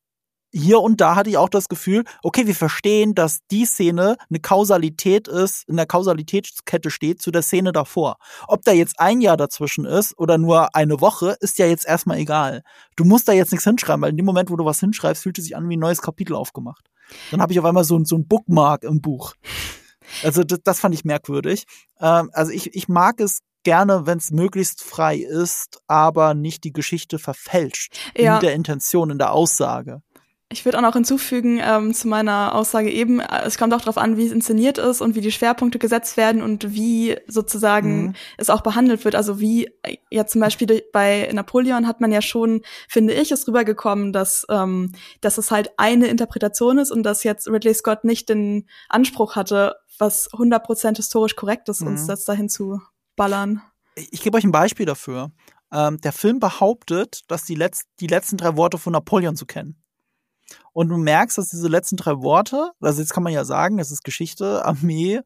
hier und da hatte ich auch das Gefühl, okay, wir verstehen, dass die Szene eine Kausalität ist, in der Kausalitätskette steht zu der Szene davor. Ob da jetzt ein Jahr dazwischen ist oder nur eine Woche, ist ja jetzt erstmal egal. Du musst da jetzt nichts hinschreiben, weil in dem Moment, wo du was hinschreibst, fühlt es sich an wie ein neues Kapitel aufgemacht. Dann habe ich auf einmal so, so ein Bookmark im Buch. Also das, das fand ich merkwürdig. Ähm, also ich, ich mag es gerne, wenn es möglichst frei ist, aber nicht die Geschichte verfälscht ja. in der Intention, in der Aussage. Ich würde auch noch hinzufügen ähm, zu meiner Aussage eben, äh, es kommt auch darauf an, wie es inszeniert ist und wie die Schwerpunkte gesetzt werden und wie sozusagen mhm. es auch behandelt wird. Also wie äh, ja zum Beispiel bei Napoleon hat man ja schon, finde ich, ist rübergekommen, dass, ähm, dass es halt eine Interpretation ist und dass jetzt Ridley Scott nicht den Anspruch hatte, was 100% historisch korrekt ist, mhm. uns das dahin zu ballern. Ich, ich gebe euch ein Beispiel dafür. Ähm, der Film behauptet, dass die, Letz die letzten drei Worte von Napoleon zu kennen. Und du merkst, dass diese letzten drei Worte, also jetzt kann man ja sagen, das ist Geschichte, Armee,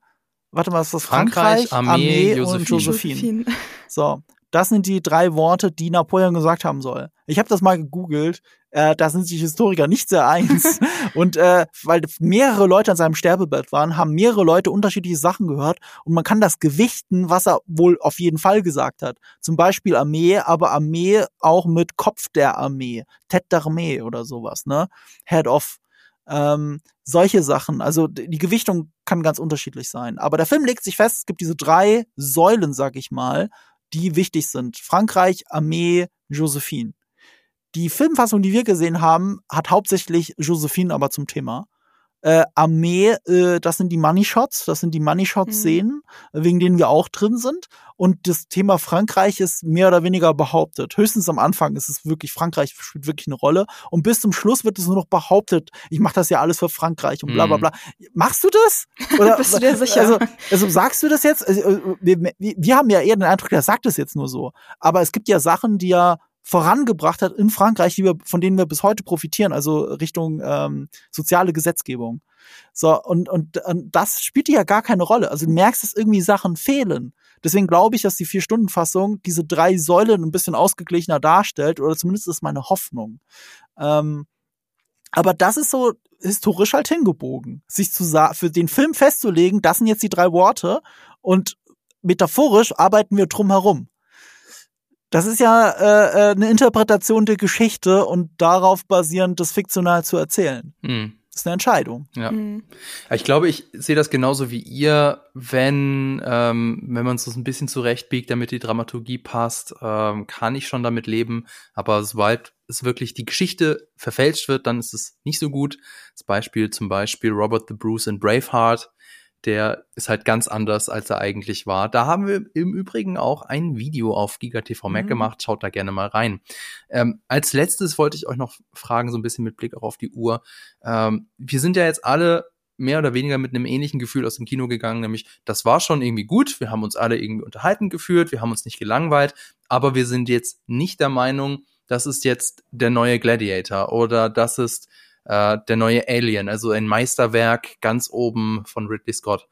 warte mal, was ist das? Frankreich, Frankreich Armee, Armee Josephine. und Josephine. Josephine. So, das sind die drei Worte, die Napoleon gesagt haben soll. Ich habe das mal gegoogelt. Äh, da sind sich Historiker nicht sehr eins. und äh, weil mehrere Leute an seinem Sterbebett waren, haben mehrere Leute unterschiedliche Sachen gehört und man kann das gewichten, was er wohl auf jeden Fall gesagt hat. Zum Beispiel Armee, aber Armee auch mit Kopf der Armee, Tête d'Armée oder sowas, ne? Head of. Ähm, solche Sachen. Also die Gewichtung kann ganz unterschiedlich sein. Aber der Film legt sich fest, es gibt diese drei Säulen, sag ich mal, die wichtig sind. Frankreich, Armee, Josephine. Die Filmfassung, die wir gesehen haben, hat hauptsächlich Josephine aber zum Thema äh, Armee, äh, das sind die Money Shots, das sind die Money Shot Szenen, mhm. wegen denen wir auch drin sind. Und das Thema Frankreich ist mehr oder weniger behauptet. Höchstens am Anfang ist es wirklich, Frankreich spielt wirklich eine Rolle. Und bis zum Schluss wird es nur noch behauptet, ich mache das ja alles für Frankreich und bla bla mhm. bla. Machst du das? Oder, Bist du dir sicher? Also, also sagst du das jetzt? Also, äh, wir, wir haben ja eher den Eindruck, er sagt es jetzt nur so. Aber es gibt ja Sachen, die ja vorangebracht hat in Frankreich, die wir, von denen wir bis heute profitieren, also Richtung ähm, soziale Gesetzgebung. So, und, und, und das spielt ja gar keine Rolle. Also du merkst, dass irgendwie Sachen fehlen. Deswegen glaube ich, dass die Vier-Stunden-Fassung diese drei Säulen ein bisschen ausgeglichener darstellt, oder zumindest ist meine Hoffnung. Ähm, aber das ist so historisch halt hingebogen, sich zu für den Film festzulegen, das sind jetzt die drei Worte und metaphorisch arbeiten wir drum herum. Das ist ja äh, äh, eine Interpretation der Geschichte und darauf basierend das fiktional zu erzählen. Mhm. Das ist eine Entscheidung. Ja. Mhm. Ich glaube, ich sehe das genauso wie ihr, wenn, ähm, wenn man es so ein bisschen zurechtbiegt, damit die Dramaturgie passt, ähm, kann ich schon damit leben. Aber sobald es wirklich die Geschichte verfälscht wird, dann ist es nicht so gut. Das Beispiel zum Beispiel Robert the Bruce in Braveheart der ist halt ganz anders, als er eigentlich war. Da haben wir im Übrigen auch ein Video auf GigaTV Mac mhm. gemacht. Schaut da gerne mal rein. Ähm, als letztes wollte ich euch noch fragen, so ein bisschen mit Blick auch auf die Uhr. Ähm, wir sind ja jetzt alle mehr oder weniger mit einem ähnlichen Gefühl aus dem Kino gegangen, nämlich das war schon irgendwie gut, wir haben uns alle irgendwie unterhalten gefühlt, wir haben uns nicht gelangweilt, aber wir sind jetzt nicht der Meinung, das ist jetzt der neue Gladiator oder das ist äh, der neue Alien, also ein Meisterwerk ganz oben von Ridley Scott.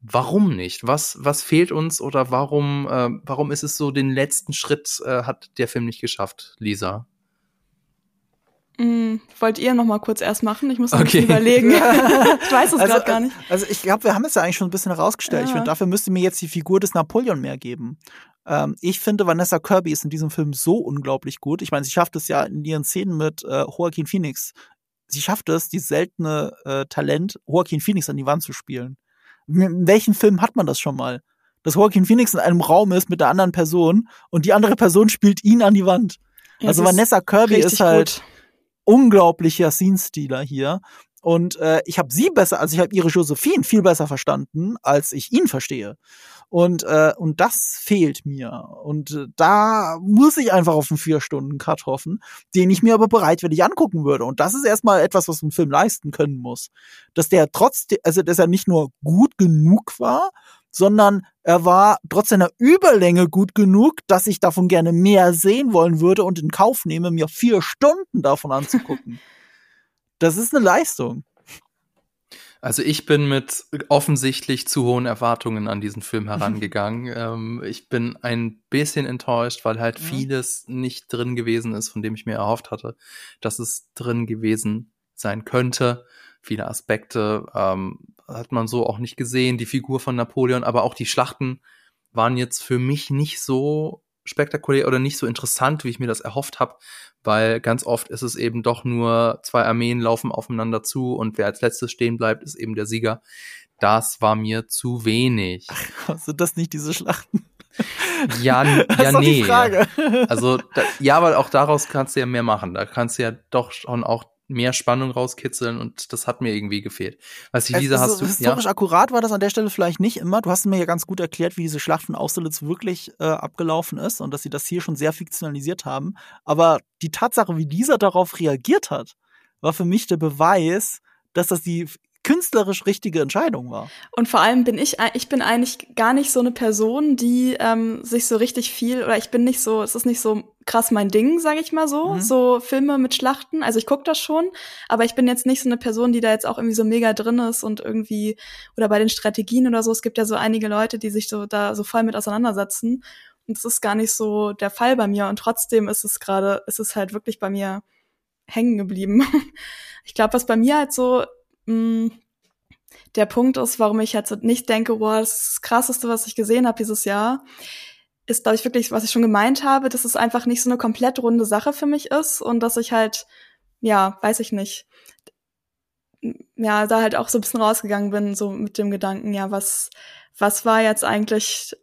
warum nicht? Was, was fehlt uns oder warum, äh, warum ist es so, den letzten Schritt äh, hat der Film nicht geschafft, Lisa? Mm, wollt ihr noch mal kurz erst machen? Ich muss noch okay. überlegen. ich weiß es also, gerade gar nicht. Also ich glaube, wir haben es ja eigentlich schon ein bisschen herausgestellt. Ja. Ich finde, dafür müsste mir jetzt die Figur des Napoleon mehr geben. Ähm, ich finde, Vanessa Kirby ist in diesem Film so unglaublich gut. Ich meine, sie schafft es ja in ihren Szenen mit äh, Joaquin Phoenix. Sie schafft es, dieses seltene äh, Talent, Joaquin Phoenix an die Wand zu spielen. In welchem Film hat man das schon mal? Dass Joaquin Phoenix in einem Raum ist mit der anderen Person und die andere Person spielt ihn an die Wand. Ja, also Vanessa Kirby ist halt gut unglaublicher Scene-Stealer hier. Und äh, ich habe sie besser, also ich habe ihre Josephine viel besser verstanden, als ich ihn verstehe. Und, äh, und das fehlt mir. Und äh, da muss ich einfach auf einen Vier-Stunden-Cut hoffen, den ich mir aber bereitwillig angucken würde. Und das ist erstmal etwas, was ein Film leisten können muss. Dass der trotzdem, also dass er nicht nur gut genug war, sondern er war trotz seiner Überlänge gut genug, dass ich davon gerne mehr sehen wollen würde und in Kauf nehme, mir vier Stunden davon anzugucken. das ist eine Leistung. Also ich bin mit offensichtlich zu hohen Erwartungen an diesen Film herangegangen. ähm, ich bin ein bisschen enttäuscht, weil halt ja. vieles nicht drin gewesen ist, von dem ich mir erhofft hatte, dass es drin gewesen sein könnte. Viele Aspekte ähm, hat man so auch nicht gesehen, die Figur von Napoleon, aber auch die Schlachten waren jetzt für mich nicht so spektakulär oder nicht so interessant, wie ich mir das erhofft habe, weil ganz oft ist es eben doch nur zwei Armeen laufen aufeinander zu und wer als letztes stehen bleibt, ist eben der Sieger. Das war mir zu wenig. Ach, sind das nicht diese Schlachten? Ja, ja, nee. Also, da, ja, aber auch daraus kannst du ja mehr machen. Da kannst du ja doch schon auch mehr Spannung rauskitzeln und das hat mir irgendwie gefehlt. Weiß ich, Lisa, hast du historisch ja? akkurat war das an der Stelle vielleicht nicht immer. Du hast mir ja ganz gut erklärt, wie diese Schlacht von Austerlitz wirklich äh, abgelaufen ist und dass sie das hier schon sehr fiktionalisiert haben. Aber die Tatsache, wie dieser darauf reagiert hat, war für mich der Beweis, dass das die künstlerisch richtige Entscheidung war. Und vor allem bin ich, ich bin eigentlich gar nicht so eine Person, die ähm, sich so richtig viel, oder ich bin nicht so, es ist nicht so krass mein Ding, sage ich mal so, mhm. so Filme mit Schlachten. Also ich gucke das schon, aber ich bin jetzt nicht so eine Person, die da jetzt auch irgendwie so mega drin ist und irgendwie, oder bei den Strategien oder so, es gibt ja so einige Leute, die sich so da so voll mit auseinandersetzen. Und das ist gar nicht so der Fall bei mir. Und trotzdem ist es gerade, ist es halt wirklich bei mir hängen geblieben. Ich glaube, was bei mir halt so mh, mm, der Punkt ist, warum ich jetzt nicht denke, wow, das das Krasseste, was ich gesehen habe dieses Jahr, ist, glaube ich, wirklich, was ich schon gemeint habe, dass es einfach nicht so eine komplett runde Sache für mich ist und dass ich halt, ja, weiß ich nicht, ja, da halt auch so ein bisschen rausgegangen bin, so mit dem Gedanken, ja, was, was war jetzt eigentlich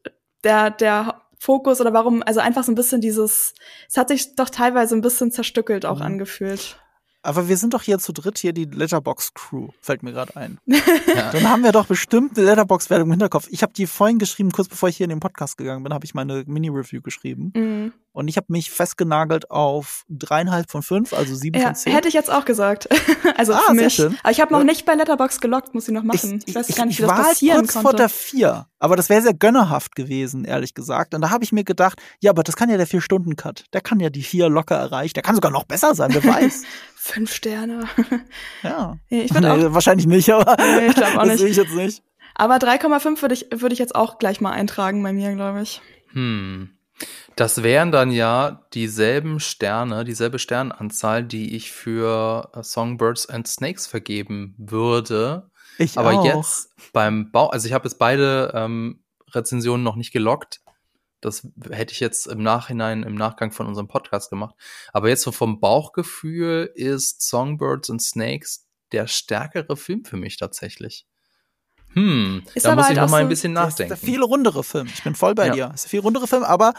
der, der Fokus oder warum, also einfach so ein bisschen dieses, es hat sich doch teilweise ein bisschen zerstückelt auch mhm. angefühlt. Aber wir sind doch hier zu dritt hier die Letterbox Crew, fällt mir gerade ein. ja. Dann haben wir doch bestimmt eine Letterbox Wertung im Hinterkopf. Ich habe die vorhin geschrieben, kurz bevor ich hier in den Podcast gegangen bin, habe ich meine Mini Review geschrieben. Mhm. Und ich habe mich festgenagelt auf dreieinhalb von fünf, also sieben ja, von zehn. Hätte ich jetzt auch gesagt. also ah, für mich. Sehr schön. Aber ich habe noch ja. nicht bei Letterbox gelockt, muss ich noch machen. Ich, ich weiß gar nicht, wie ich das war passieren halt kurz konnte. vor der vier, aber das wäre sehr gönnerhaft gewesen, ehrlich gesagt. Und da habe ich mir gedacht, ja, aber das kann ja der vier Stunden Cut. Der kann ja die vier locker erreichen. Der kann sogar noch besser sein, wer weiß. Fünf Sterne. ja. Ich würde nee, auch. Wahrscheinlich nicht, aber nee, ich glaube auch nicht. Das sehe ich jetzt nicht. Aber 3,5 würde ich, würde ich jetzt auch gleich mal eintragen bei mir, glaube ich. Hm. Das wären dann ja dieselben Sterne, dieselbe Sternanzahl, die ich für äh, Songbirds and Snakes vergeben würde. Ich Aber auch. jetzt beim Bau, also ich habe jetzt beide ähm, Rezensionen noch nicht gelockt. Das hätte ich jetzt im Nachhinein, im Nachgang von unserem Podcast gemacht. Aber jetzt so vom Bauchgefühl ist Songbirds and Snakes der stärkere Film für mich tatsächlich. Hm, ist da muss halt ich noch mal ein bisschen nachdenken. Das ist der viel rundere Film. Ich bin voll bei ja. dir. Es ist ein viel rundere Film, aber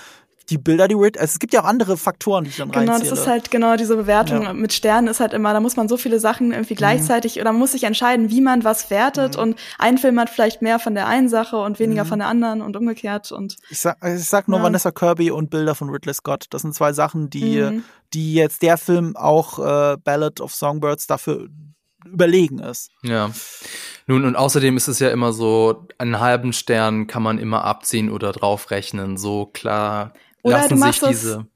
die Bilder, die Rid also es gibt ja auch andere Faktoren, die ich dann Genau, das ist halt genau diese Bewertung ja. mit Sternen ist halt immer, da muss man so viele Sachen irgendwie mhm. gleichzeitig mhm. oder muss sich entscheiden, wie man was wertet mhm. und ein Film hat vielleicht mehr von der einen Sache und weniger mhm. von der anderen und umgekehrt und ich sag, ich sag nur ja. Vanessa Kirby und Bilder von Ridley Scott. Das sind zwei Sachen, die mhm. die jetzt der Film auch äh, Ballad of Songbirds dafür überlegen ist. Ja. Nun, und außerdem ist es ja immer so, einen halben Stern kann man immer abziehen oder draufrechnen. So klar oder lassen du machst sich diese.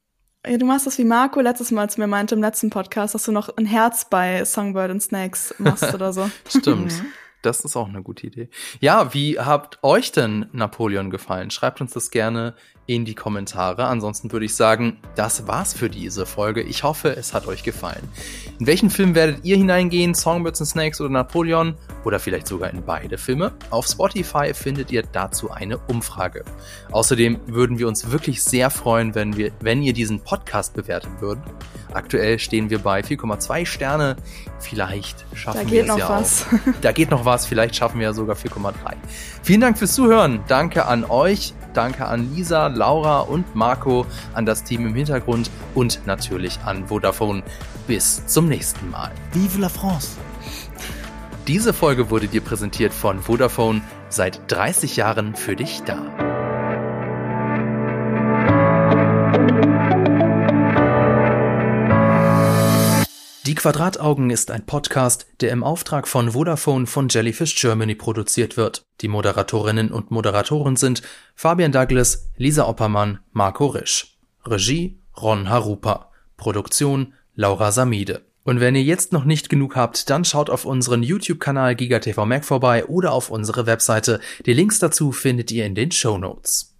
Das, ja, du machst das wie Marco letztes Mal zu mir meinte im letzten Podcast, dass du noch ein Herz bei Songbird and Snakes machst oder so. Stimmt. Das ist auch eine gute Idee. Ja, wie habt euch denn Napoleon gefallen? Schreibt uns das gerne in die Kommentare. Ansonsten würde ich sagen, das war's für diese Folge. Ich hoffe, es hat euch gefallen. In welchen Film werdet ihr hineingehen? Songbirds and Snakes oder Napoleon? Oder vielleicht sogar in beide Filme? Auf Spotify findet ihr dazu eine Umfrage. Außerdem würden wir uns wirklich sehr freuen, wenn, wir, wenn ihr diesen Podcast bewerten würdet. Aktuell stehen wir bei 4,2 Sterne. Vielleicht schaffen wir es ja was. auch. Da geht noch was. Vielleicht schaffen wir ja sogar 4,3. Vielen Dank fürs Zuhören. Danke an euch. Danke an Lisa, Laura und Marco, an das Team im Hintergrund und natürlich an Vodafone. Bis zum nächsten Mal. Vive la France! Diese Folge wurde dir präsentiert von Vodafone, seit 30 Jahren für dich da. Die Quadrataugen ist ein Podcast, der im Auftrag von Vodafone von Jellyfish Germany produziert wird. Die Moderatorinnen und Moderatoren sind Fabian Douglas, Lisa Oppermann, Marco Risch. Regie Ron Harupa. Produktion Laura Samide. Und wenn ihr jetzt noch nicht genug habt, dann schaut auf unseren YouTube-Kanal GigaTV Mac vorbei oder auf unsere Webseite. Die Links dazu findet ihr in den Show Notes.